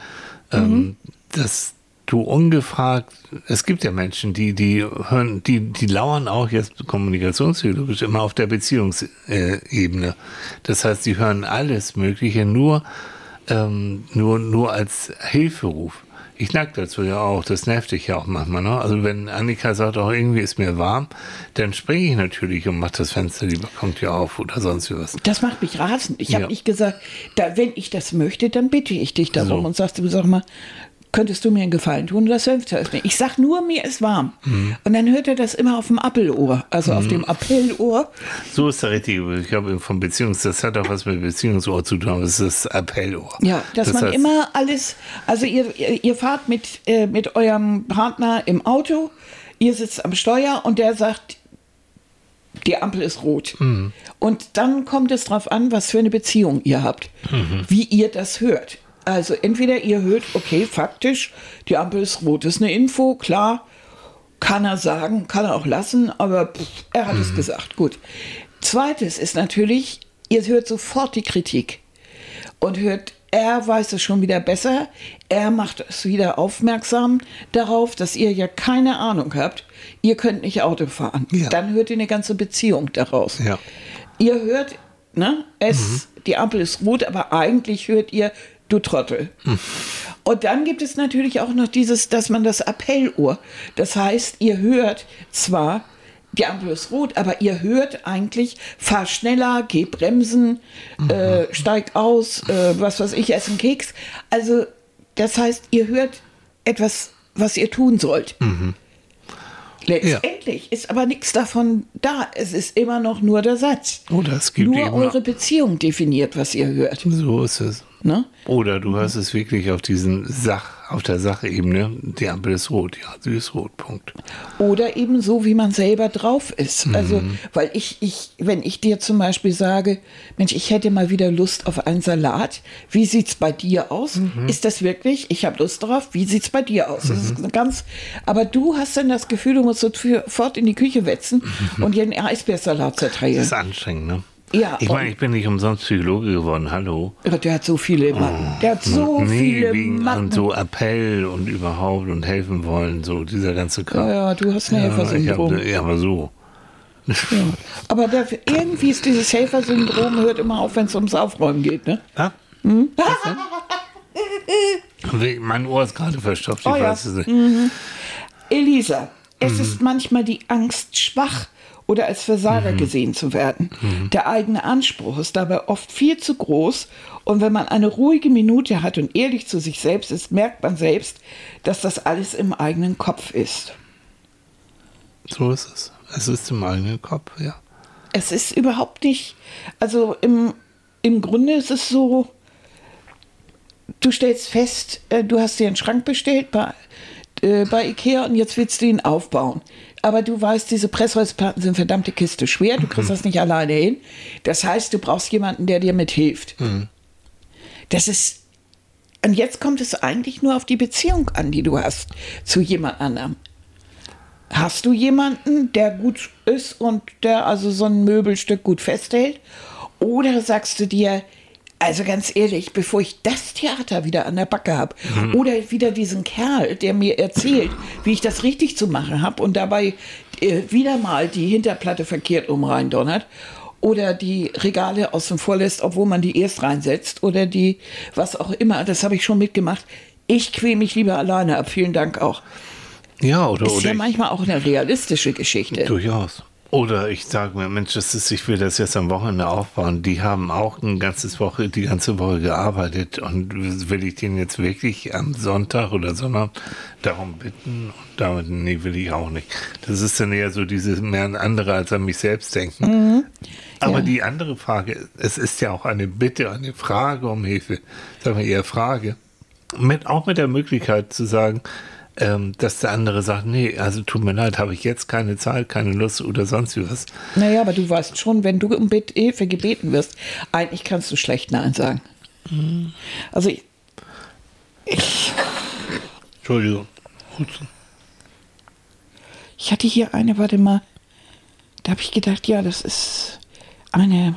ähm, mhm. dass du ungefragt, es gibt ja Menschen, die, die hören, die, die lauern auch jetzt kommunikationspsychologisch immer auf der Beziehungsebene. Das heißt, sie hören alles Mögliche nur, ähm, nur, nur als Hilferuf. Ich neige dazu ja auch, das nervt dich ja auch manchmal. Ne? Also wenn Annika sagt, auch irgendwie ist mir warm, dann springe ich natürlich und mache das Fenster lieber, kommt ja auf oder sonst was. Das macht mich rasend. Ich ja. habe nicht gesagt, da, wenn ich das möchte, dann bitte ich dich darum so. und sagst du, sag mal, könntest du mir einen Gefallen tun, das Fenster öffnen. Ich sag nur, mir ist warm. Mhm. Und dann hört er das immer auf dem Appelohr, also mhm. auf dem Appellohr. So ist der richtige, ich glaube, von Beziehungs, das hat auch was mit Beziehungsohr zu tun, das ist das Appellohr. Ja, dass das man heißt, immer alles, also ihr, ihr fahrt mit, äh, mit eurem Partner im Auto, ihr sitzt am Steuer und der sagt, die Ampel ist rot. Mhm. Und dann kommt es darauf an, was für eine Beziehung ihr habt, mhm. wie ihr das hört. Also entweder ihr hört, okay, faktisch, die Ampel ist rot, ist eine Info, klar, kann er sagen, kann er auch lassen, aber pff, er hat mhm. es gesagt, gut. Zweites ist natürlich, ihr hört sofort die Kritik und hört, er weiß es schon wieder besser, er macht es wieder aufmerksam darauf, dass ihr ja keine Ahnung habt, ihr könnt nicht Auto fahren. Ja. Dann hört ihr eine ganze Beziehung daraus. Ja. Ihr hört, ne, es, mhm. die Ampel ist rot, aber eigentlich hört ihr, du Trottel. Hm. Und dann gibt es natürlich auch noch dieses, dass man das Appellohr, das heißt, ihr hört zwar, die Ampel ist rot, aber ihr hört eigentlich, fahr schneller, geh bremsen, mhm. äh, steig aus, äh, was weiß ich, essen Keks. Also, das heißt, ihr hört etwas, was ihr tun sollt. Mhm. Letztendlich ja. ist aber nichts davon da. Es ist immer noch nur der Satz. Oder es gibt nur eure Beziehung definiert, was ihr hört. So ist es. Ne? Oder du hast es wirklich auf diesen Sach, auf der Sachebene, die Ampel ist rot, ja, sie ist rot, Punkt. Oder eben so, wie man selber drauf ist. Mhm. Also, weil ich, ich, wenn ich dir zum Beispiel sage, Mensch, ich hätte mal wieder Lust auf einen Salat, wie sieht es bei dir aus? Mhm. Ist das wirklich, ich habe Lust drauf, wie sieht es bei dir aus? Mhm. Das ist mhm. ganz, aber du hast dann das Gefühl, du musst sofort in die Küche wetzen mhm. und dir einen Eisbeersalat zerteilen. Das ist anstrengend, ne? Ja, Ich meine, ich bin nicht umsonst Psychologe geworden, hallo. Ja, Der hat so viele Macken. Der hat so nee, viele wegen Macken. und so Appell und überhaupt und helfen wollen, so dieser ganze Kram. ja, ja, du hast ein Ja, Helfersyndrom. hab, ja, aber so. Ja. Aber der, irgendwie ist dieses Helfersyndrom hört immer auf, wenn es ums Aufräumen geht, ne? Ja? Hm? Mein Ohr ist gerade verstopft, ich Oh ja. weiß es nicht. Elisa, es Mhm. ist manchmal die Angst, schwach oder als Versager Mhm. gesehen zu werden. Der eigene Anspruch ist dabei oft viel zu groß und wenn man eine ruhige Minute hat und ehrlich zu sich selbst ist, merkt man selbst, dass das alles im eigenen Kopf ist. So ist es. Es ist im eigenen Kopf, ja. Es ist überhaupt nicht, also im, im Grunde ist es so, du stellst fest, äh, du hast dir einen Schrank bestellt bei, äh, bei Ikea und jetzt willst du ihn aufbauen. Aber du weißt, diese Pressholzplatten sind verdammte Kiste schwer, du kriegst das nicht alleine hin. Das heißt, du brauchst jemanden, der dir mithilft. Das ist, und jetzt kommt es eigentlich nur auf die Beziehung an, die du hast zu jemand anderem. Hast du jemanden, der gut ist und der also so ein Möbelstück gut festhält? Oder sagst du dir, also ganz ehrlich, bevor ich das Theater wieder an der Backe habe oder wieder diesen Kerl, der mir erzählt, wie ich das richtig zu machen habe und dabei äh, wieder mal die Hinterplatte verkehrt um reindonnert oder die Regale außen vor lässt, obwohl man die erst reinsetzt oder die, was auch immer, das habe ich schon mitgemacht. Ich quäle mich lieber alleine ab. Vielen Dank auch. Ja, oder, Ist oder ja manchmal auch eine realistische Geschichte. Durchaus. Oder ich sage mir, Mensch, das ist, ich will das jetzt am Wochenende aufbauen. Die haben auch ein ganzes Woche, die ganze Woche gearbeitet und will ich den jetzt wirklich am Sonntag oder Sonntag darum bitten? Und damit, nee, will ich auch nicht. Das ist dann eher so dieses mehr an andere als an mich selbst denken. Aber Ja. die andere Frage, es ist ja auch eine Bitte, eine Frage um Hilfe, sagen wir eher Frage. Mit, auch mit der Möglichkeit zu sagen, ähm, dass der andere sagt, nee, also tut mir leid, habe ich jetzt keine Zeit, keine Lust oder sonst wie was. Naja, aber du weißt schon, wenn du um Hilfe gebeten wirst, eigentlich kannst du schlecht Nein sagen. Also ich, ich, Entschuldigung. Ich hatte hier eine, warte mal, da habe ich gedacht, ja, das ist eine.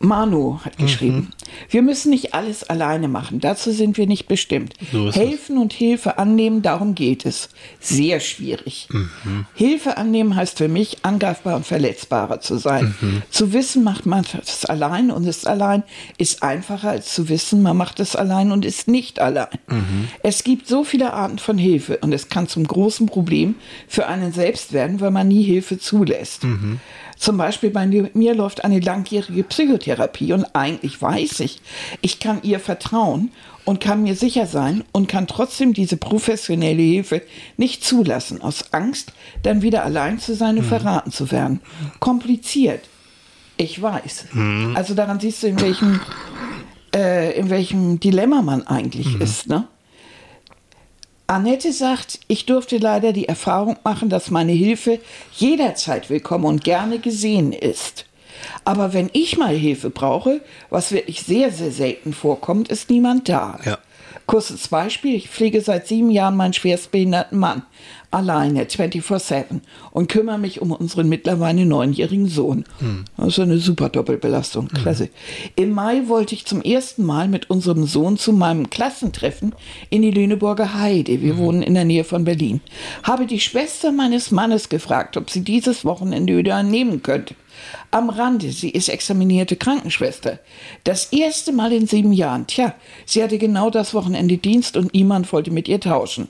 Manu hat geschrieben, wir müssen nicht alles alleine machen, dazu sind wir nicht bestimmt. So Helfen und Hilfe annehmen, darum geht es. Sehr schwierig. Hilfe annehmen heißt für mich, angreifbar und verletzbarer zu sein. Zu wissen, macht man das allein und ist allein, ist einfacher als zu wissen, man macht es allein und ist nicht allein. Es gibt so viele Arten von Hilfe und es kann zum großen Problem für einen selbst werden, weil man nie Hilfe zulässt. Zum Beispiel bei mir läuft eine langjährige Psychotherapie und eigentlich weiß ich, ich kann ihr vertrauen und kann mir sicher sein und kann trotzdem diese professionelle Hilfe nicht zulassen, aus Angst, dann wieder allein zu sein und verraten zu werden. Kompliziert. Ich weiß. Also daran siehst du, in welchem, äh, in welchem Dilemma man eigentlich ist. Ne? Annette sagt, ich durfte leider die Erfahrung machen, dass meine Hilfe jederzeit willkommen und gerne gesehen ist. Aber wenn ich mal Hilfe brauche, was wirklich sehr, sehr selten vorkommt, ist niemand da. Ja. Kurzes Beispiel, ich pflege seit sieben Jahren meinen schwerstbehinderten Mann. Alleine, 24-7. Und kümmere mich um unseren mittlerweile neunjährigen Sohn. Das ist eine super Doppelbelastung. Klasse. Im Mai wollte ich zum ersten Mal mit unserem Sohn zu meinem Klassentreffen in die Lüneburger Heide. Wir wohnen in der Nähe von Berlin. Habe die Schwester meines Mannes gefragt, ob sie dieses Wochenende wieder nehmen könnte. Am Rande, sie ist examinierte Krankenschwester. Das erste Mal in sieben Jahren. Tja, sie hatte genau das Wochenende Dienst und niemand wollte mit ihr tauschen.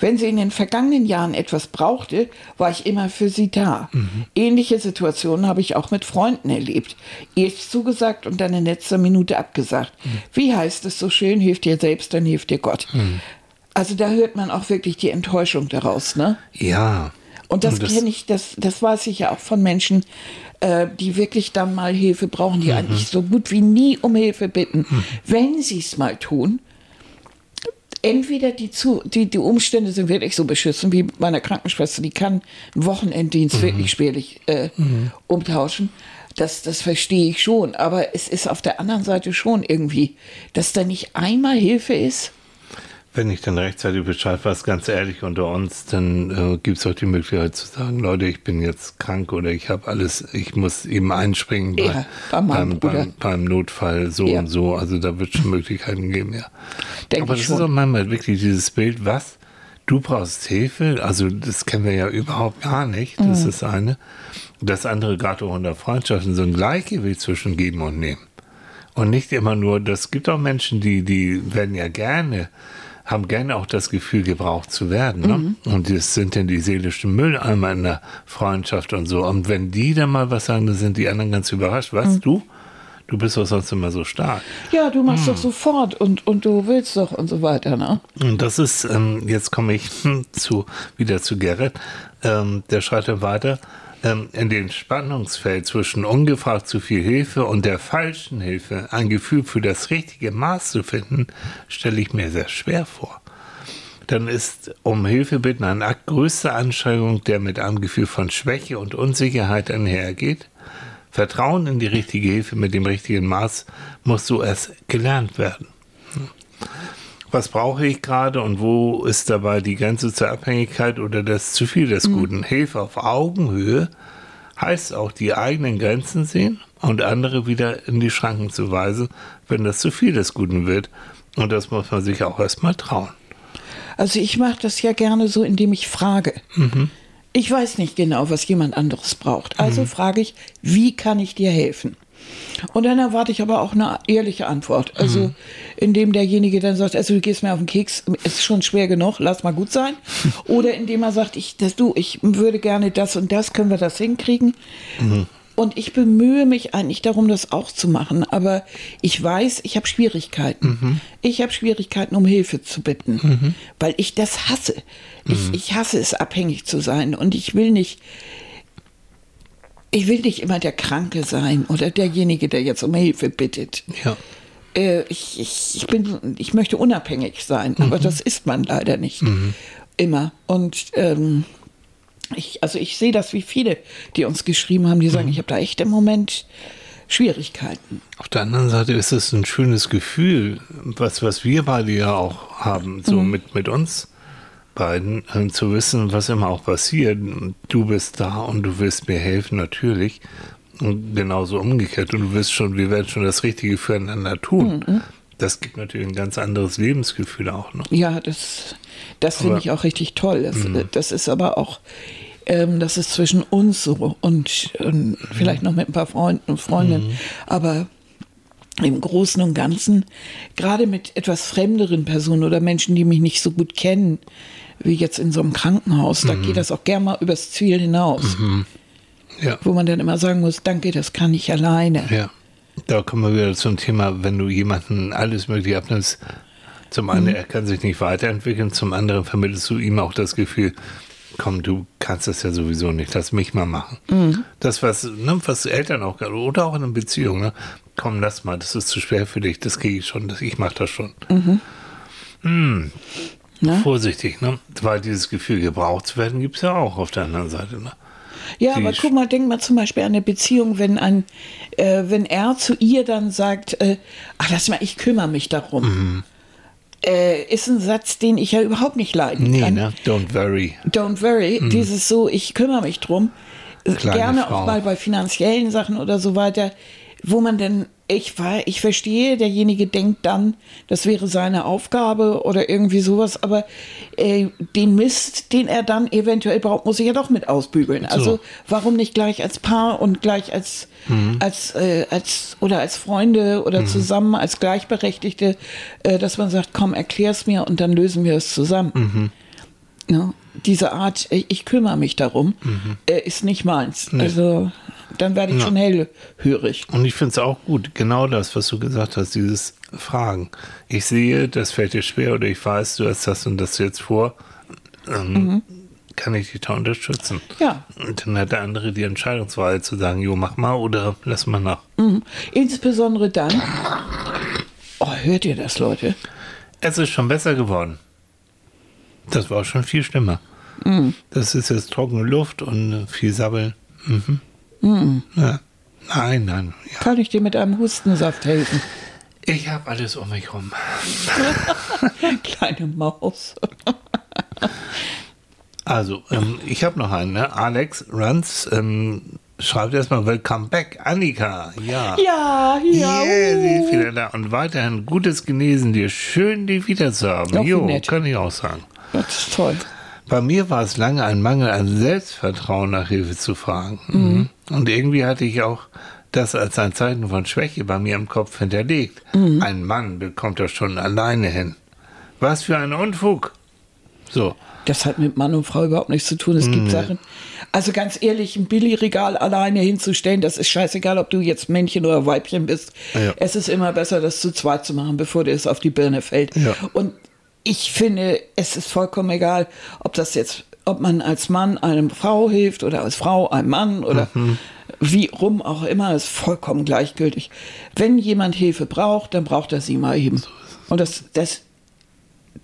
Wenn sie in den vergangenen Jahren etwas brauchte, war ich immer für sie da. Ähnliche Situationen habe ich auch mit Freunden erlebt. Erst zugesagt und dann in letzter Minute abgesagt. Wie heißt es so schön, hilft dir selbst, dann hilft dir Gott. Also da hört man auch wirklich die Enttäuschung daraus, ne? Ja. Und das, kenne ich, das, das weiß ich ja auch von Menschen, äh, die wirklich dann mal Hilfe brauchen, die eigentlich so gut wie nie um Hilfe bitten. Wenn sie es mal tun, entweder die, zu, die, die Umstände sind wirklich so beschissen wie meiner Krankenschwester, die kann einen Wochenenddienst wirklich schwerlich äh, umtauschen. Das, das verstehe ich schon. Aber es ist auf der anderen Seite schon irgendwie, dass da nicht einmal Hilfe ist. Wenn ich dann rechtzeitig Bescheid weiß, ganz ehrlich unter uns, dann äh, gibt es auch die Möglichkeit zu sagen, Leute, ich bin jetzt krank oder ich habe alles, ich muss eben einspringen bei, Ja, bei beim, beim, beim Notfall so Ja. und so. Also da wird schon Möglichkeiten geben, ja. Denke Aber ich das ist schon. auch manchmal wirklich dieses Bild, was? Du brauchst Hilfe? Also das kennen wir ja überhaupt gar nicht. Das Mhm. ist das eine. Das andere, gerade auch in der Freundschaften, so ein Gleichgewicht zwischen Geben und Nehmen. Und nicht immer nur, das gibt auch Menschen, die, die werden ja gerne, haben gerne auch das Gefühl, gebraucht zu werden. Ne? Mhm. Und das sind dann die seelischen Mülleimer in der Freundschaft und so. Und wenn die dann mal was sagen, dann sind die anderen ganz überrascht. Was, Mhm. du? Du bist doch sonst immer so stark. Ja, du machst Hm. doch sofort und, und du willst doch und so weiter, ne? Und das ist, ähm, jetzt komme ich hm, zu, wieder zu Gerrit, ähm, der schreibt dann weiter, in dem Spannungsfeld zwischen ungefragt zu viel Hilfe und der falschen Hilfe ein Gefühl für das richtige Maß zu finden, stelle ich mir sehr schwer vor. Dann ist um Hilfe bitten ein Akt größter Anstrengung, der mit einem Gefühl von Schwäche und Unsicherheit einhergeht. Vertrauen in die richtige Hilfe mit dem richtigen Maß muss so erst gelernt werden was brauche ich gerade und wo ist dabei die Grenze zur Abhängigkeit oder das zu viel des Guten? Hilfe auf Augenhöhe heißt auch die eigenen Grenzen sehen und andere wieder in die Schranken zu weisen, wenn das zu viel des Guten wird. Und das muss man sich auch erstmal trauen. Also ich mache das ja gerne so, indem ich frage. Mhm. Ich weiß nicht genau, was jemand anderes braucht. Also frage ich, wie kann ich dir helfen? Und dann erwarte ich aber auch eine ehrliche Antwort. Also Mhm. indem derjenige dann sagt, also du gehst mir auf den Keks, ist schon schwer genug, lass mal gut sein. Oder indem er sagt, ich, das, du, ich würde gerne das und das, können wir das hinkriegen? Und ich bemühe mich eigentlich darum, das auch zu machen. Aber ich weiß, ich habe Schwierigkeiten. Ich habe Schwierigkeiten, um Hilfe zu bitten, weil ich das hasse. Ich, ich hasse es, abhängig zu sein. Und ich will nicht, ich will nicht immer der Kranke sein oder derjenige, der jetzt um Hilfe bittet. Ja. Äh, ich, ich, ich, bin, ich möchte unabhängig sein, aber Mhm. das ist man leider nicht immer. Und ähm, ich, also ich sehe das wie viele, die uns geschrieben haben, die sagen, Mhm. ich habe da echt im Moment Schwierigkeiten. Auf der anderen Seite ist es ein schönes Gefühl, was, was wir beide ja auch haben, so mit, mit uns beiden, äh, zu wissen, was immer auch passiert. Du bist da und du willst mir helfen, natürlich. Und genauso umgekehrt. Und du wirst schon, wir werden schon das Richtige füreinander tun. Das gibt natürlich ein ganz anderes Lebensgefühl auch noch. Ja, das, das finde ich auch richtig toll. Das, das ist aber auch, ähm, das ist zwischen uns so und, und vielleicht noch mit ein paar Freunden und Freundinnen. Aber im Großen und Ganzen, gerade mit etwas fremderen Personen oder Menschen, die mich nicht so gut kennen, wie jetzt in so einem Krankenhaus, da geht das auch gern mal übers Ziel hinaus, Ja. wo man dann immer sagen muss, danke, das kann ich alleine. Ja, da kommen wir wieder zum Thema, wenn du jemanden alles Mögliche abnimmst. Zum einen, er kann sich nicht weiterentwickeln, zum anderen vermittelst du ihm auch das Gefühl, komm, du kannst das ja sowieso nicht, lass mich mal machen. Das, was, ne, was Eltern auch, oder auch in einer Beziehung, ne? Komm, lass mal, das ist zu schwer für dich, das kriege ich schon, das, ich mach das schon. Ne? Vorsichtig, ne? weil dieses Gefühl, gebraucht zu werden, gibt es ja auch auf der anderen Seite. Ne? Ja, Die aber guck mal, denk mal zum Beispiel an eine Beziehung, wenn ein, äh, wenn er zu ihr dann sagt, äh, ach lass mal, ich kümmere mich darum. Mhm. Äh, ist ein Satz, den ich ja überhaupt nicht leiden Nee, kann. ne? Don't worry. Don't worry, dieses so, ich kümmere mich drum. Äh, Kleine Gerne Frau. auch mal bei finanziellen Sachen oder so weiter, wo man denn, ich war, ich verstehe, derjenige denkt dann, das wäre seine Aufgabe oder irgendwie sowas, aber äh, den Mist, den er dann eventuell braucht, muss ich ja doch mit ausbügeln. Also warum nicht gleich als Paar und gleich als, als, äh, als oder als Freunde oder zusammen als Gleichberechtigte, äh, dass man sagt, komm, erklär's mir und dann lösen wir es zusammen. Ja, diese Art, ich, kümmere mich darum, äh, ist nicht meins. Also dann werde ich Ja. schon hellhörig. Und ich finde es auch gut, genau das, was du gesagt hast, dieses Fragen. Ich sehe, das fällt dir schwer oder ich weiß, du hast das und das jetzt vor. Ähm, Kann ich dich da unterstützen? Ja. Und dann hat der andere die Entscheidungswahl zu sagen, jo, mach mal oder lass mal nach. Mhm. Insbesondere dann. Oh, hört ihr das, Leute? Es ist schon besser geworden. Das war schon viel schlimmer. Das ist jetzt trockene Luft und viel Sabbeln. Mhm. Ja. Nein, nein. Ja. Kann ich dir mit einem Hustensaft helfen? Ich habe alles um mich rum. Kleine Maus. Also, ähm, ich habe noch einen, ne? Alex Runs ähm, schreibt erstmal Welcome back, Annika. Ja. Ja, ja. Yeah, sie uh. ist wieder da. Und weiterhin gutes Genesen dir. Schön, dich wieder zu haben. Ach, wie Jo, nett. kann ich auch sagen. Das ist toll. Bei mir war es lange ein Mangel an Selbstvertrauen nach Hilfe zu fragen. Mhm. Und irgendwie hatte ich auch das als ein Zeichen von Schwäche bei mir im Kopf hinterlegt. Ein Mann bekommt das schon alleine hin. Was für ein Unfug. So. Das hat mit Mann und Frau überhaupt nichts zu tun. Es gibt Sachen. Also ganz ehrlich, ein Billigregal alleine hinzustellen, das ist scheißegal, ob du jetzt Männchen oder Weibchen bist. Ja. Es ist immer besser, das zu zweit zu machen, bevor dir es auf die Birne fällt. Ja. Und ich finde, es ist vollkommen egal, ob das jetzt, ob man als Mann einem Frau hilft oder als Frau einem Mann oder wie rum auch immer, ist vollkommen gleichgültig. Wenn jemand Hilfe braucht, dann braucht er sie mal eben. Und das, das,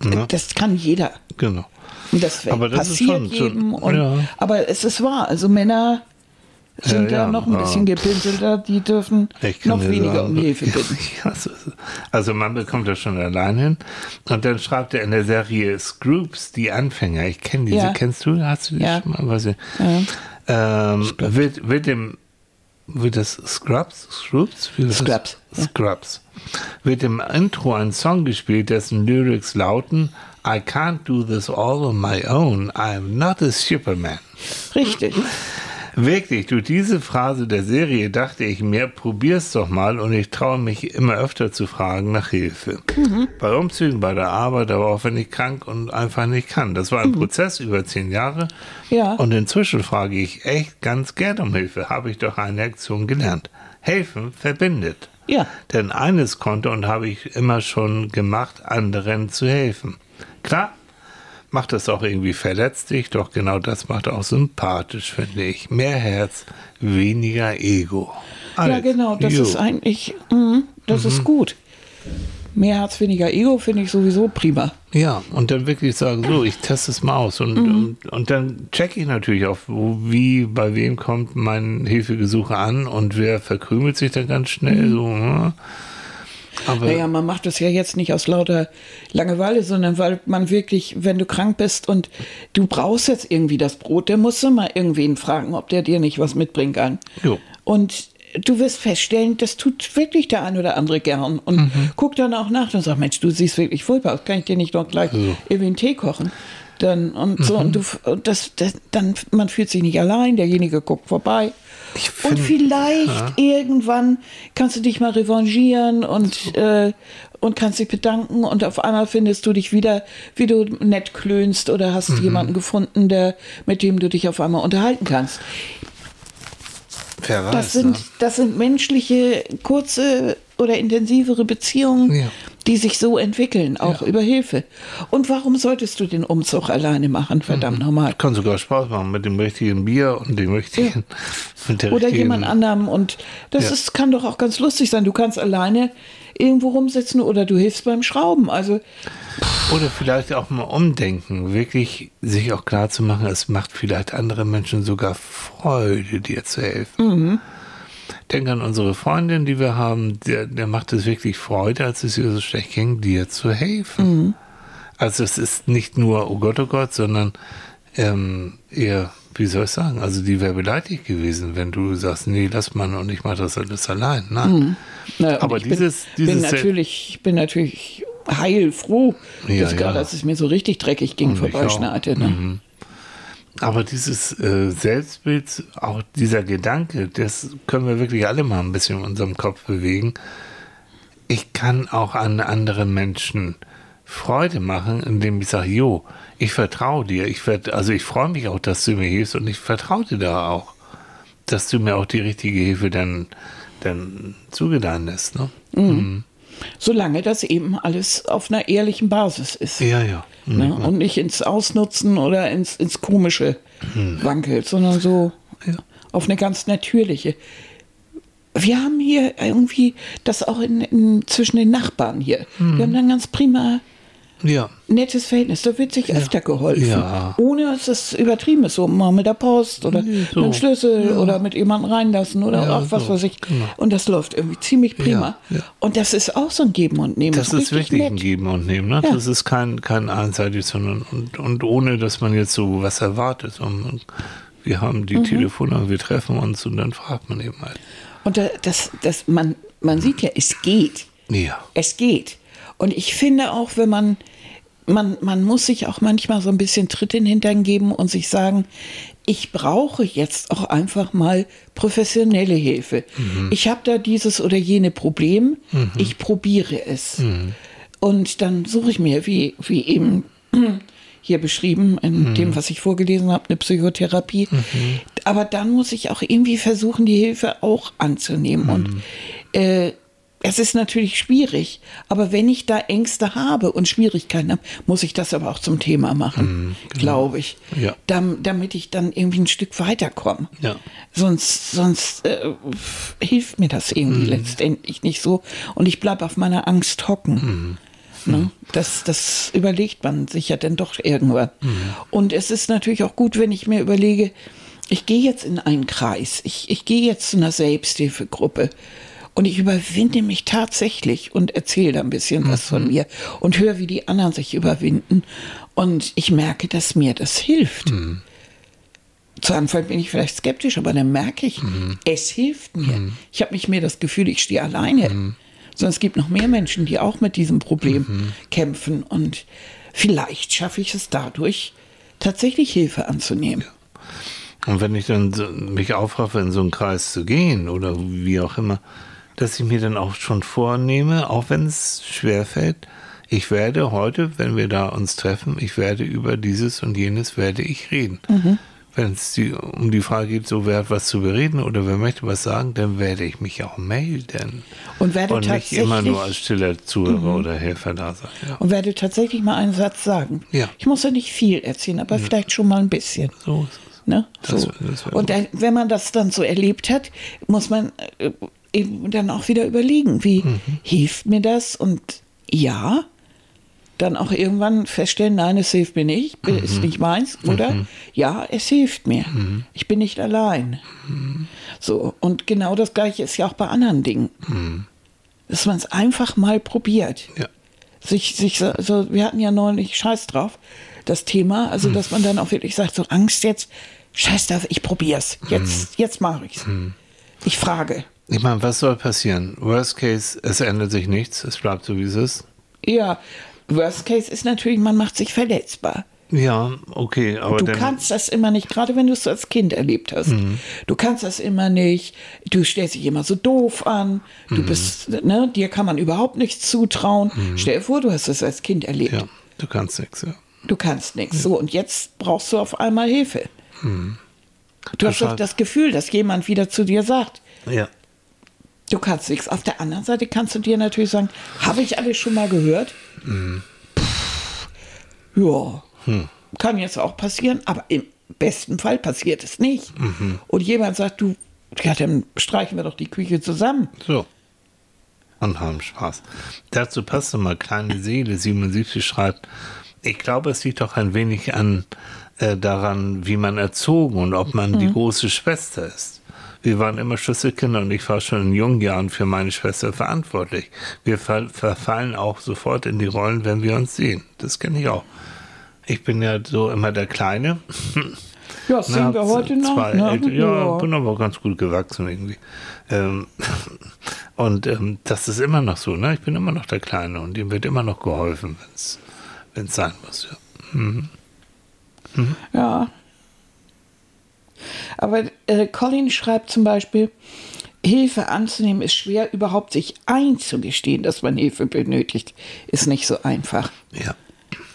Ja. das kann jeder. Genau. Und Das Aber das ist passiert schon so- jedem. Und, ja. Aber es ist wahr. Also Männer sind Ja, da ja, noch ein ja. bisschen gepinselter. Die dürfen noch weniger sagen, um Hilfe bitten. Ja, also man bekommt das schon allein hin. Und dann schreibt er in der Serie Scroops, die Anfänger. Ich kenne diese. Ja. Kennst du? Hast du die Ja. schon mal? Weiß ich. Ähm, wird, wird dem wird das Scrubs? Scrubs? Wie ist das? Scrubs, ja. Scrubs. Wird im Intro ein Song gespielt, dessen Lyrics lauten I can't do this all on my own. I'm not a Superman. Richtig. Wirklich, durch diese Phrase der Serie dachte ich mir, probier's doch mal und ich traue mich immer öfter zu fragen nach Hilfe. Bei Umzügen, bei der Arbeit, aber auch wenn ich krank und einfach nicht kann. Das war ein Prozess über zehn Jahre. Ja. Und inzwischen frage ich echt ganz gern um Hilfe. Habe ich doch eine Lektion gelernt. Helfen verbindet. Ja. Denn eines konnte und habe ich immer schon gemacht, anderen zu helfen. Klar, macht das auch irgendwie verletzlich, doch genau das macht auch sympathisch, finde ich. Mehr Herz, weniger Ego. Ja, Alles. genau. Das Jo. ist eigentlich, mm, das Mhm. ist gut. Mehr Herz, weniger Ego finde ich sowieso prima. Ja, und dann wirklich sagen, so, ich teste es mal aus. Und, Mhm. und, und dann checke ich natürlich auch, wo, wie, bei wem kommt mein Hilfegesuch an und wer verkrümelt sich da ganz schnell. Mhm. So, ne? Aber Naja, man macht das ja jetzt nicht aus lauter Langeweile, sondern weil man wirklich, wenn du krank bist und du brauchst jetzt irgendwie das Brot, dann musst du mal irgendwen fragen, ob der dir nicht was mitbringen kann. Jo. Und du wirst feststellen, das tut wirklich der ein oder andere gern. Und Mhm. guck dann auch nach und sag, Mensch, du siehst wirklich furchtbar aus, kann ich dir nicht noch gleich So. irgendwie einen Tee kochen? Dann, und so, Mhm. und du, das, das, dann, man fühlt sich nicht allein, derjenige guckt vorbei. Ich und find- vielleicht irgendwann kannst du dich mal revanchieren und, äh, und kannst dich bedanken und auf einmal findest du dich wieder, wie du nett klönst oder hast Mhm. jemanden gefunden, der, mit dem du dich auf einmal unterhalten kannst. wer weiß, Das sind, ne? das sind menschliche, kurze oder intensivere Beziehungen, Ja. Die sich so entwickeln, auch über Hilfe. Und warum solltest du den Umzug alleine machen, verdammt nochmal? Kann sogar Spaß machen mit dem richtigen Bier und dem richtigen. Der Oder richtigen, jemand anderem. Und das Ja. ist, kann doch auch ganz lustig sein. Du kannst alleine irgendwo rumsitzen oder du hilfst beim Schrauben. Also, Oder vielleicht auch mal umdenken, wirklich sich auch klar zu machen, es macht vielleicht andere Menschen sogar Freude, dir zu helfen. Denk an unsere Freundin, die wir haben, der, der macht es wirklich Freude, als es ihr so schlecht ging, dir zu helfen. Also es ist nicht nur, oh Gott, oh Gott, sondern ähm, eher, wie soll ich sagen, also die wäre beleidigt gewesen, wenn du sagst, nee, lass mal und ich mache das alles allein. Nein. na, und Aber ich dieses- bin, bin dieses- natürlich, ich bin natürlich heilfroh, Ja, dass ja. als es mir so richtig dreckig ging, Und ich vorbeischneite. Aber dieses äh, Selbstbild, auch dieser Gedanke, das können wir wirklich alle mal ein bisschen in unserem Kopf bewegen. Ich kann auch an anderen Menschen Freude machen, indem ich sage, jo, ich vertraue dir. Ich vert also ich freue mich auch, dass du mir hilfst und ich vertraue dir da auch, dass du mir auch die richtige Hilfe dann, dann zugedeihen lässt. Ne? Solange das eben alles auf einer ehrlichen Basis ist. Ja, ja. Ne? Und nicht ins Ausnutzen oder ins, ins Komische wankelt, sondern so Ja. auf eine ganz natürliche. Wir haben hier irgendwie das auch in, in, zwischen den Nachbarn hier. Wir haben da ein ganz prima Ja. nettes Verhältnis. Da wird sich öfter geholfen. Ja. Ohne dass es übertrieben ist. So mal mit der Post oder Nee, so. mit dem Schlüssel oder mit jemandem reinlassen oder Ja, auch was so. weiß ich. Genau. Und das läuft irgendwie ziemlich prima. Ja, ja. Und das ist auch so ein Geben und Nehmen. Das ist richtig wirklich ein nett. Geben und Nehmen. Ne? Ja. Das ist kein, kein einseitig, sondern und, und ohne, dass man jetzt so was erwartet. Und, wir haben Mhm. die Telefonnummer, wir treffen uns und dann fragt man eben halt. Und da, das, das, man, man sieht ja, es geht. Ja. Es geht. Und ich finde auch, wenn man, man, man muss sich auch manchmal so ein bisschen Tritt in den Hintern geben und sich sagen, ich brauche jetzt auch einfach mal professionelle Hilfe. Ich habe da dieses oder jene Problem, ich probiere es. Und dann suche ich mir, wie, wie eben hier beschrieben, in dem, was ich vorgelesen habe, eine Psychotherapie. Aber dann muss ich auch irgendwie versuchen, die Hilfe auch anzunehmen. Und äh, es ist natürlich schwierig, aber wenn ich da Ängste habe und Schwierigkeiten habe, muss ich das aber auch zum Thema machen, glaube ich. Ja. Dam, damit ich dann irgendwie ein Stück weiterkomme. Ja. Sonst, sonst äh, hilft mir das irgendwie letztendlich nicht so und ich bleibe auf meiner Angst hocken. Ne? Das, das überlegt man sich ja dann doch irgendwann. Und es ist natürlich auch gut, wenn ich mir überlege, ich gehe jetzt in einen Kreis, ich, ich gehe jetzt zu einer Selbsthilfegruppe und ich überwinde mich tatsächlich und erzähle da ein bisschen was von mir und höre, wie die anderen sich überwinden. Und ich merke, dass mir das hilft. Zu Anfang bin ich vielleicht skeptisch, aber dann merke ich, es hilft mir. Ich habe nicht mehr das Gefühl, ich stehe alleine, sondern es gibt noch mehr Menschen, die auch mit diesem Problem kämpfen. Und vielleicht schaffe ich es dadurch, tatsächlich Hilfe anzunehmen. Und wenn ich dann mich aufraffe, in so einen Kreis zu gehen oder wie auch immer, dass ich mir dann auch schon vornehme, auch wenn es schwerfällt, ich werde heute, wenn wir da uns treffen, ich werde über dieses und jenes werde ich reden. Wenn es die, um die Frage geht, so wer hat was zu bereden oder wer möchte was sagen, dann werde ich mich auch melden. Und werde und nicht immer tatsächlich- nur als stiller Zuhörer oder Helfer da sein. Ja. Und werde tatsächlich mal einen Satz sagen. Ja. Ich muss ja nicht viel erzählen, aber vielleicht schon mal ein bisschen. So ist es. Ne? Das so. das und dann, wenn man das dann so erlebt hat, muss man äh, eben dann auch wieder überlegen, wie Mhm. hilft mir das? Und ja, dann auch irgendwann feststellen, nein, es hilft mir nicht, Mhm. ist nicht meins, oder? Ja, es hilft mir. Ich bin nicht allein. Mhm. So, und genau das gleiche ist ja auch bei anderen Dingen. Dass man es einfach mal probiert Ja. sich, sich so, so, wir hatten ja neulich Scheiß drauf, das Thema, also dass man dann auch wirklich sagt, so Angst jetzt, Scheiß drauf, ich probier's, jetzt, jetzt mache ich's. Ich frage. Ich meine, was soll passieren? Worst case, es ändert sich nichts, es bleibt so, wie es ist. Ja, Worst Case ist natürlich, man macht sich verletzbar. Ja, okay, aber Du kannst das immer nicht, gerade wenn du es als Kind erlebt hast. Du kannst das immer nicht. Du stellst dich immer so doof an. Du bist, ne, dir kann man überhaupt nichts zutrauen. Stell dir vor, du hast es als Kind erlebt. ja, du kannst nichts, ja. Du kannst nichts. So, und jetzt brauchst du auf einmal Hilfe. Du hast doch das Gefühl, dass jemand wieder zu dir sagt, Ja, du kannst nichts. Auf der anderen Seite kannst du dir natürlich sagen, habe ich alles schon mal gehört? Pff, ja, kann jetzt auch passieren, aber im besten Fall passiert es nicht. Und jemand sagt, du, ja, dann streichen wir doch die Küche zusammen. so. Und haben Spaß. Dazu passt mal kleine Seele 77 schreibt, ich glaube, es liegt doch ein wenig an äh, daran, wie man erzogen und ob man Mhm. die große Schwester ist. Wir waren immer Schlüsselkinder und ich war schon in jungen Jahren für meine Schwester verantwortlich. Wir ver verfallen auch sofort in die Rollen, wenn wir uns sehen. Das kenne ich auch. Ich bin ja so immer der Kleine. Ja, das sehen Na, wir heute noch. Zwei ne? Älte- ja, bin aber ganz gut gewachsen irgendwie. Ähm, und ähm, das ist immer noch so, ne? Ich bin immer noch der Kleine und ihm wird immer noch geholfen, wenn es sein muss. Ja. Ja. Aber äh, Colin schreibt zum Beispiel, Hilfe anzunehmen ist schwer, überhaupt sich einzugestehen, dass man Hilfe benötigt, ist nicht so einfach. ja.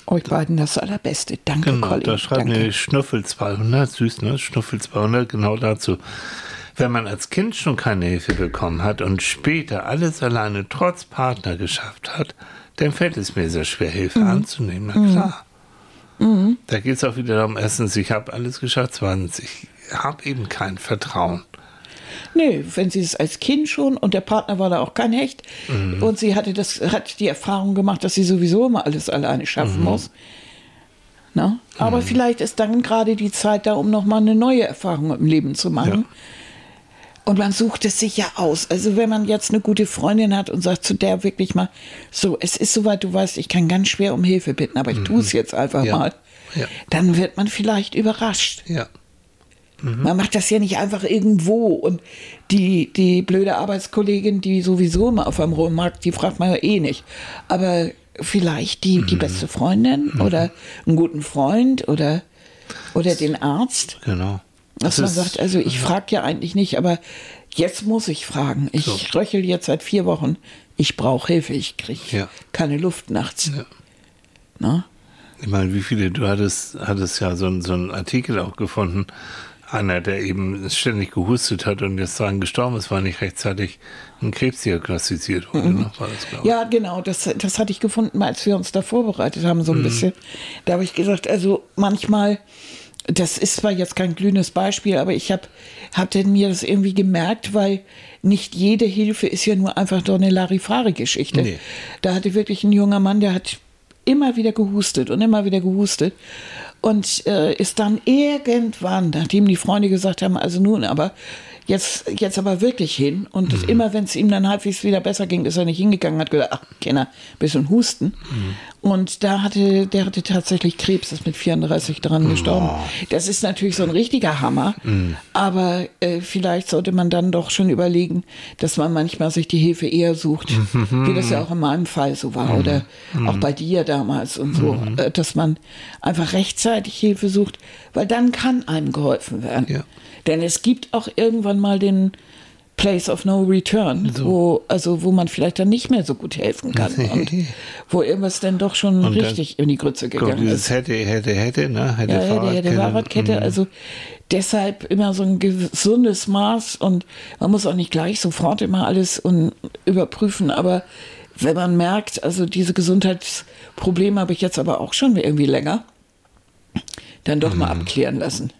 Euch beiden das Allerbeste. Danke, Genau, Colin. da schreibt mir Schnuffel 200, süß, ne? Schnuffel 200, genau dazu. Wenn man als Kind schon keine Hilfe bekommen hat und später alles alleine trotz Partner geschafft hat, dann fällt es mir sehr schwer, Hilfe Mhm. anzunehmen. Na klar. Da geht es auch wieder darum, erstens, ich habe alles geschafft, zweitens, ich habe eben kein Vertrauen. Nee, wenn sie es als Kind schon und der Partner war da auch kein Hecht Mhm. und sie hatte das hat die Erfahrung gemacht, dass sie sowieso immer alles alleine schaffen Mhm. muss. Na? Aber vielleicht ist dann gerade die Zeit da, um nochmal eine neue Erfahrung im Leben zu machen. Und man sucht es sich ja aus. Also wenn man jetzt eine gute Freundin hat und sagt zu der wirklich mal, so, es ist soweit, du weißt, ich kann ganz schwer um Hilfe bitten, aber ich tue es jetzt einfach Mhm. Ja. mal, Ja. dann wird man vielleicht überrascht. Ja. Man macht das ja nicht einfach irgendwo. Und die, die blöde Arbeitskollegin, die sowieso immer auf einem Rohmarkt, die fragt man ja eh nicht. Aber vielleicht die, die beste Freundin oder einen guten Freund oder, oder den Arzt. Genau. Dass Das man sagt, also ich frage ja eigentlich nicht, aber jetzt muss ich fragen. Ich So. röchel jetzt seit vier Wochen. Ich brauche Hilfe. Ich kriege Ja. keine Luft nachts. Ja. Na? Ich meine, wie viele, du hattest, hattest ja so, so einen Artikel auch gefunden, einer, der eben ständig gehustet hat und jetzt daran gestorben ist, weil nicht rechtzeitig ein Krebs diagnostiziert wurde. Ne? War das. Mhm. Ja, genau, das, das hatte ich gefunden, als wir uns da vorbereitet haben, so Mhm. ein bisschen. Da habe ich gesagt, also manchmal, das ist zwar jetzt kein glühendes Beispiel, aber ich habe hab denn mir das irgendwie gemerkt, weil nicht jede Hilfe ist ja nur einfach doch eine Larifari-Geschichte. Nee. Da hatte wirklich ein junger Mann, der hat immer wieder gehustet und immer wieder gehustet und äh, ist dann irgendwann, nachdem die Freunde gesagt haben, also nun aber, jetzt, jetzt aber wirklich hin. Und immer, wenn es ihm dann halbwegs wieder besser ging, ist er nicht hingegangen, hat gesagt, ach, Kenner, bisschen Husten. Und da hatte, der hatte tatsächlich Krebs, ist mit 34 dran gestorben. Das ist natürlich so ein richtiger Hammer, aber äh, vielleicht sollte man dann doch schon überlegen, dass man manchmal sich die Hilfe eher sucht, wie das ja auch in meinem Fall so war oder auch bei dir damals und so, äh, dass man einfach rechtzeitig Hilfe sucht, weil dann kann einem geholfen werden. Ja. Denn es gibt auch irgendwann mal den Place of No Return, wo, also wo man vielleicht dann nicht mehr so gut helfen kann und wo irgendwas dann doch schon Und richtig in die Grütze gegangen dieses ist. hätte, hätte, hätte, ne? Hätte Ja, hätte, hätte Fahrradkette. Mhm. also deshalb immer so ein gesundes Maß und man muss auch nicht gleich sofort immer alles un überprüfen, aber wenn man merkt, also diese Gesundheitsprobleme habe ich jetzt aber auch schon irgendwie länger, dann doch Mhm. mal abklären lassen.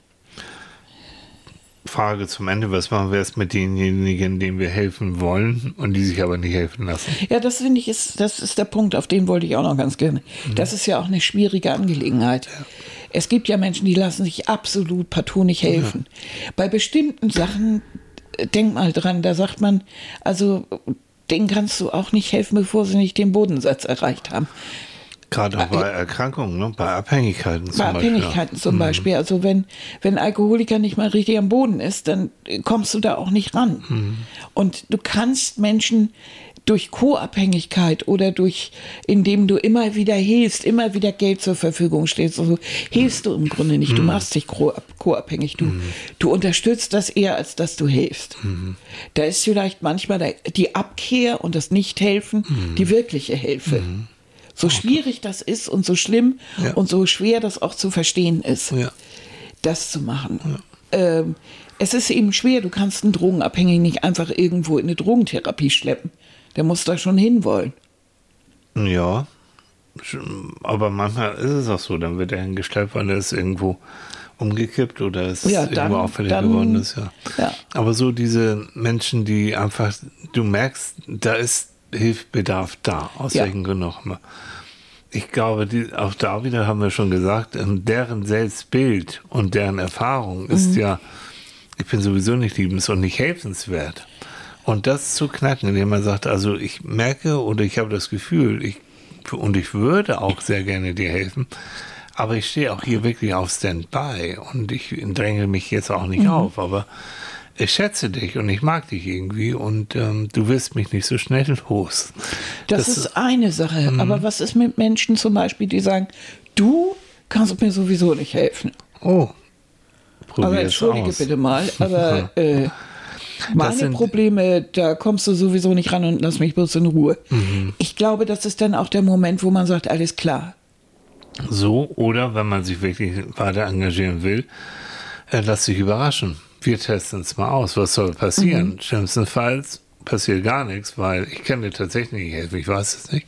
Frage zum Ende, was machen wir jetzt mit denjenigen, denen wir helfen wollen und die sich aber nicht helfen lassen? Ja, das finde ich, ist, das ist der Punkt, auf den wollte ich auch noch ganz gerne. Das ist ja auch eine schwierige Angelegenheit. Es gibt ja Menschen, die lassen sich absolut partout nicht helfen. Bei bestimmten Sachen, denk mal dran, da sagt man, also denen kannst du auch nicht helfen, bevor sie nicht den Bodensatz erreicht haben. Gerade auch bei Erkrankungen, ne? bei Abhängigkeiten zum Bei Beispiel. Abhängigkeiten zum Beispiel. Also wenn, wenn Alkoholiker nicht mal richtig am Boden ist, dann kommst du da auch nicht ran. Und du kannst Menschen durch Co-Abhängigkeit oder durch, indem du immer wieder hilfst, immer wieder Geld zur Verfügung stellst, also hilfst du im Grunde nicht. Du machst dich co- co-abhängig. Du, du unterstützt das eher, als dass du hilfst. Da ist vielleicht manchmal die Abkehr und das Nichthelfen die wirkliche Hilfe. So schwierig das ist und so schlimm Ja. und so schwer das auch zu verstehen ist, Ja. das zu machen. Ähm, es ist eben schwer, du kannst einen Drogenabhängigen nicht einfach irgendwo in eine Drogentherapie schleppen. Der muss da schon hinwollen. Ja, aber manchmal ist es auch so, dann wird er hingestellt, weil er ist irgendwo umgekippt oder ist Ja, irgendwo dann- auffällig dann- geworden ist, ja. ja. Aber so diese Menschen, die einfach, du merkst, da ist Hilfbedarf da, aus Ja. welchen Gründen auch immer. Ich glaube, die, auch da wieder haben wir schon gesagt, ähm, deren Selbstbild und deren Erfahrung ist Mhm. ja, ich bin sowieso nicht liebens und nicht helfenswert. Und das zu knacken, indem man sagt, also ich merke oder ich habe das Gefühl, ich, und ich würde auch sehr gerne dir helfen, aber ich stehe auch hier wirklich auf Standby und ich dränge mich jetzt auch nicht auf, aber ich schätze dich und ich mag dich irgendwie und ähm, du wirst mich nicht so schnell los. Das, ist eine Sache. Aber was ist mit Menschen zum Beispiel, die sagen, du kannst mir sowieso nicht helfen? Oh, probier Aber es entschuldige aus. bitte mal, aber äh, meine sind- Probleme, da kommst du sowieso nicht ran und lass mich bloß in Ruhe. Mhm. Ich glaube, das ist dann auch der Moment, wo man sagt, alles klar. So, oder wenn man sich wirklich weiter engagieren will, äh, lass dich überraschen. Wir testen es mal aus. Was soll passieren? Schlimmstenfalls passiert gar nichts, weil ich kann dir tatsächlich nicht helfen. Ich weiß es nicht.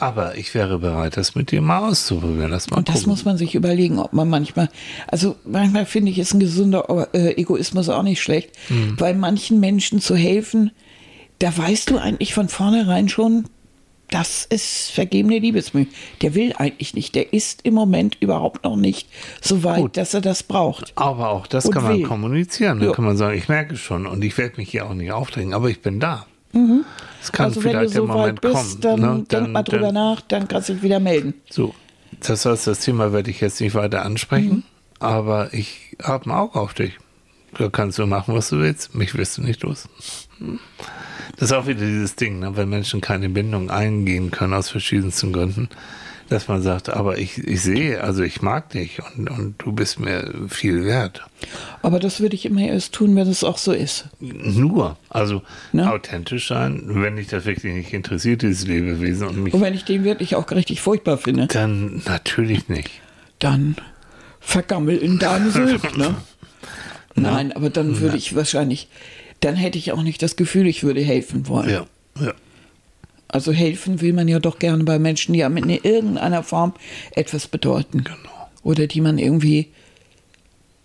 Aber ich wäre bereit, das mit dir mal auszuprobieren. Lass mal Und das gucken. muss man sich überlegen, ob man manchmal, also manchmal finde ich, ist ein gesunder äh, Egoismus auch nicht schlecht, Mhm. weil manchen Menschen zu helfen, da weißt du eigentlich von vornherein schon, das ist vergebene Liebesmühe. Der will eigentlich nicht. Der ist im Moment überhaupt noch nicht so weit, Gut. dass er das braucht. Aber auch das Und kann man will. kommunizieren. Ja. kann man sagen, ich merke schon und ich werde mich hier auch nicht aufdrängen, aber ich bin da. Es kann also wenn du vielleicht der so weit Moment bist, kommen. dann, ne? denk mal drüber dann, nach, dann kannst du dich wieder melden. So, das heißt, das Thema werde ich jetzt nicht weiter ansprechen, Mhm. aber ich habe ein Auge auf dich. Da kannst du machen, was du willst. Mich wirst du nicht los. Das ist auch wieder dieses Ding, ne? wenn Menschen keine Bindung eingehen können aus verschiedensten Gründen, dass man sagt, aber ich, ich sehe, also ich mag dich und, und du bist mir viel wert. Aber das würde ich immer erst tun, wenn es auch so ist. Nur, also Ne? authentisch sein, wenn dich das wirklich nicht interessiert, dieses Lebewesen und mich, Und wenn ich den wirklich auch richtig furchtbar finde, dann natürlich nicht. dann vergammel in deinem Sülp, ne? Nein, aber dann würde ich wahrscheinlich, dann hätte ich auch nicht das Gefühl, ich würde helfen wollen. Ja, ja. Also helfen will man ja doch gerne bei Menschen, die einem in irgendeiner Form etwas bedeuten. Genau. Oder die man irgendwie,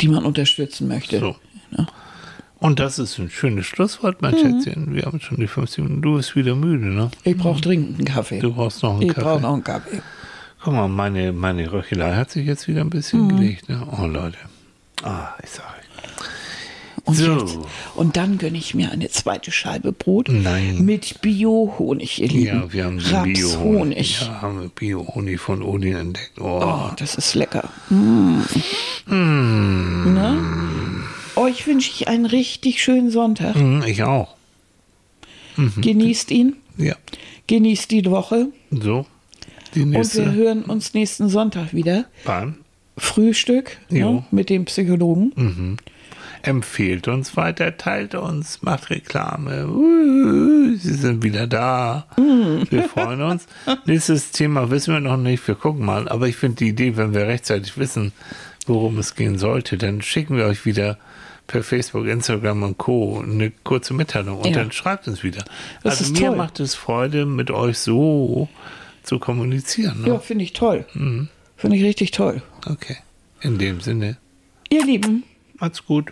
die man unterstützen möchte. So. Ne? Und das ist ein schönes Schlusswort, mein Mhm. Schätzchen. Wir haben schon die 15 Minuten. Du bist wieder müde, ne? Ich brauche dringend einen Kaffee. Du brauchst noch einen ich brauche Kaffee. noch einen Kaffee. Guck mal, meine, meine Röchelei hat sich jetzt wieder ein bisschen Mhm. gelegt, ne? Oh, Leute. Ah, ich sag euch. Und, So. jetzt, und dann gönne ich mir eine zweite Scheibe Brot Nein. mit Bio-Honig, ihr Lieben. Ja, wir haben Raps-Honig. Ja, haben wir Bio-Honig von Odin entdeckt. Oh. Oh, das ist lecker. Mm. Ne? Euch wünsche ich einen richtig schönen Sonntag. Hm, Ich auch. Genießt ihn, Ja. genießt die Woche So. Die und wir nächste hören uns nächsten Sonntag wieder. Bahn. Frühstück ne, mit dem Psychologen. Empfehlt uns weiter, teilt uns, macht Reklame. Uh, Sie sind wieder da. Wir freuen uns. Nächstes Thema wissen wir noch nicht. Wir gucken mal. Aber ich finde die Idee, wenn wir rechtzeitig wissen, worum es gehen sollte, dann schicken wir euch wieder per Facebook, Instagram und Co. eine kurze Mitteilung und Ja. dann schreibt uns wieder. Das also ist mir toll. macht es Freude, mit euch so zu kommunizieren. Ne? Ja, finde ich toll. Finde ich richtig toll. Okay. In dem Sinne, Ihr Lieben, macht's gut.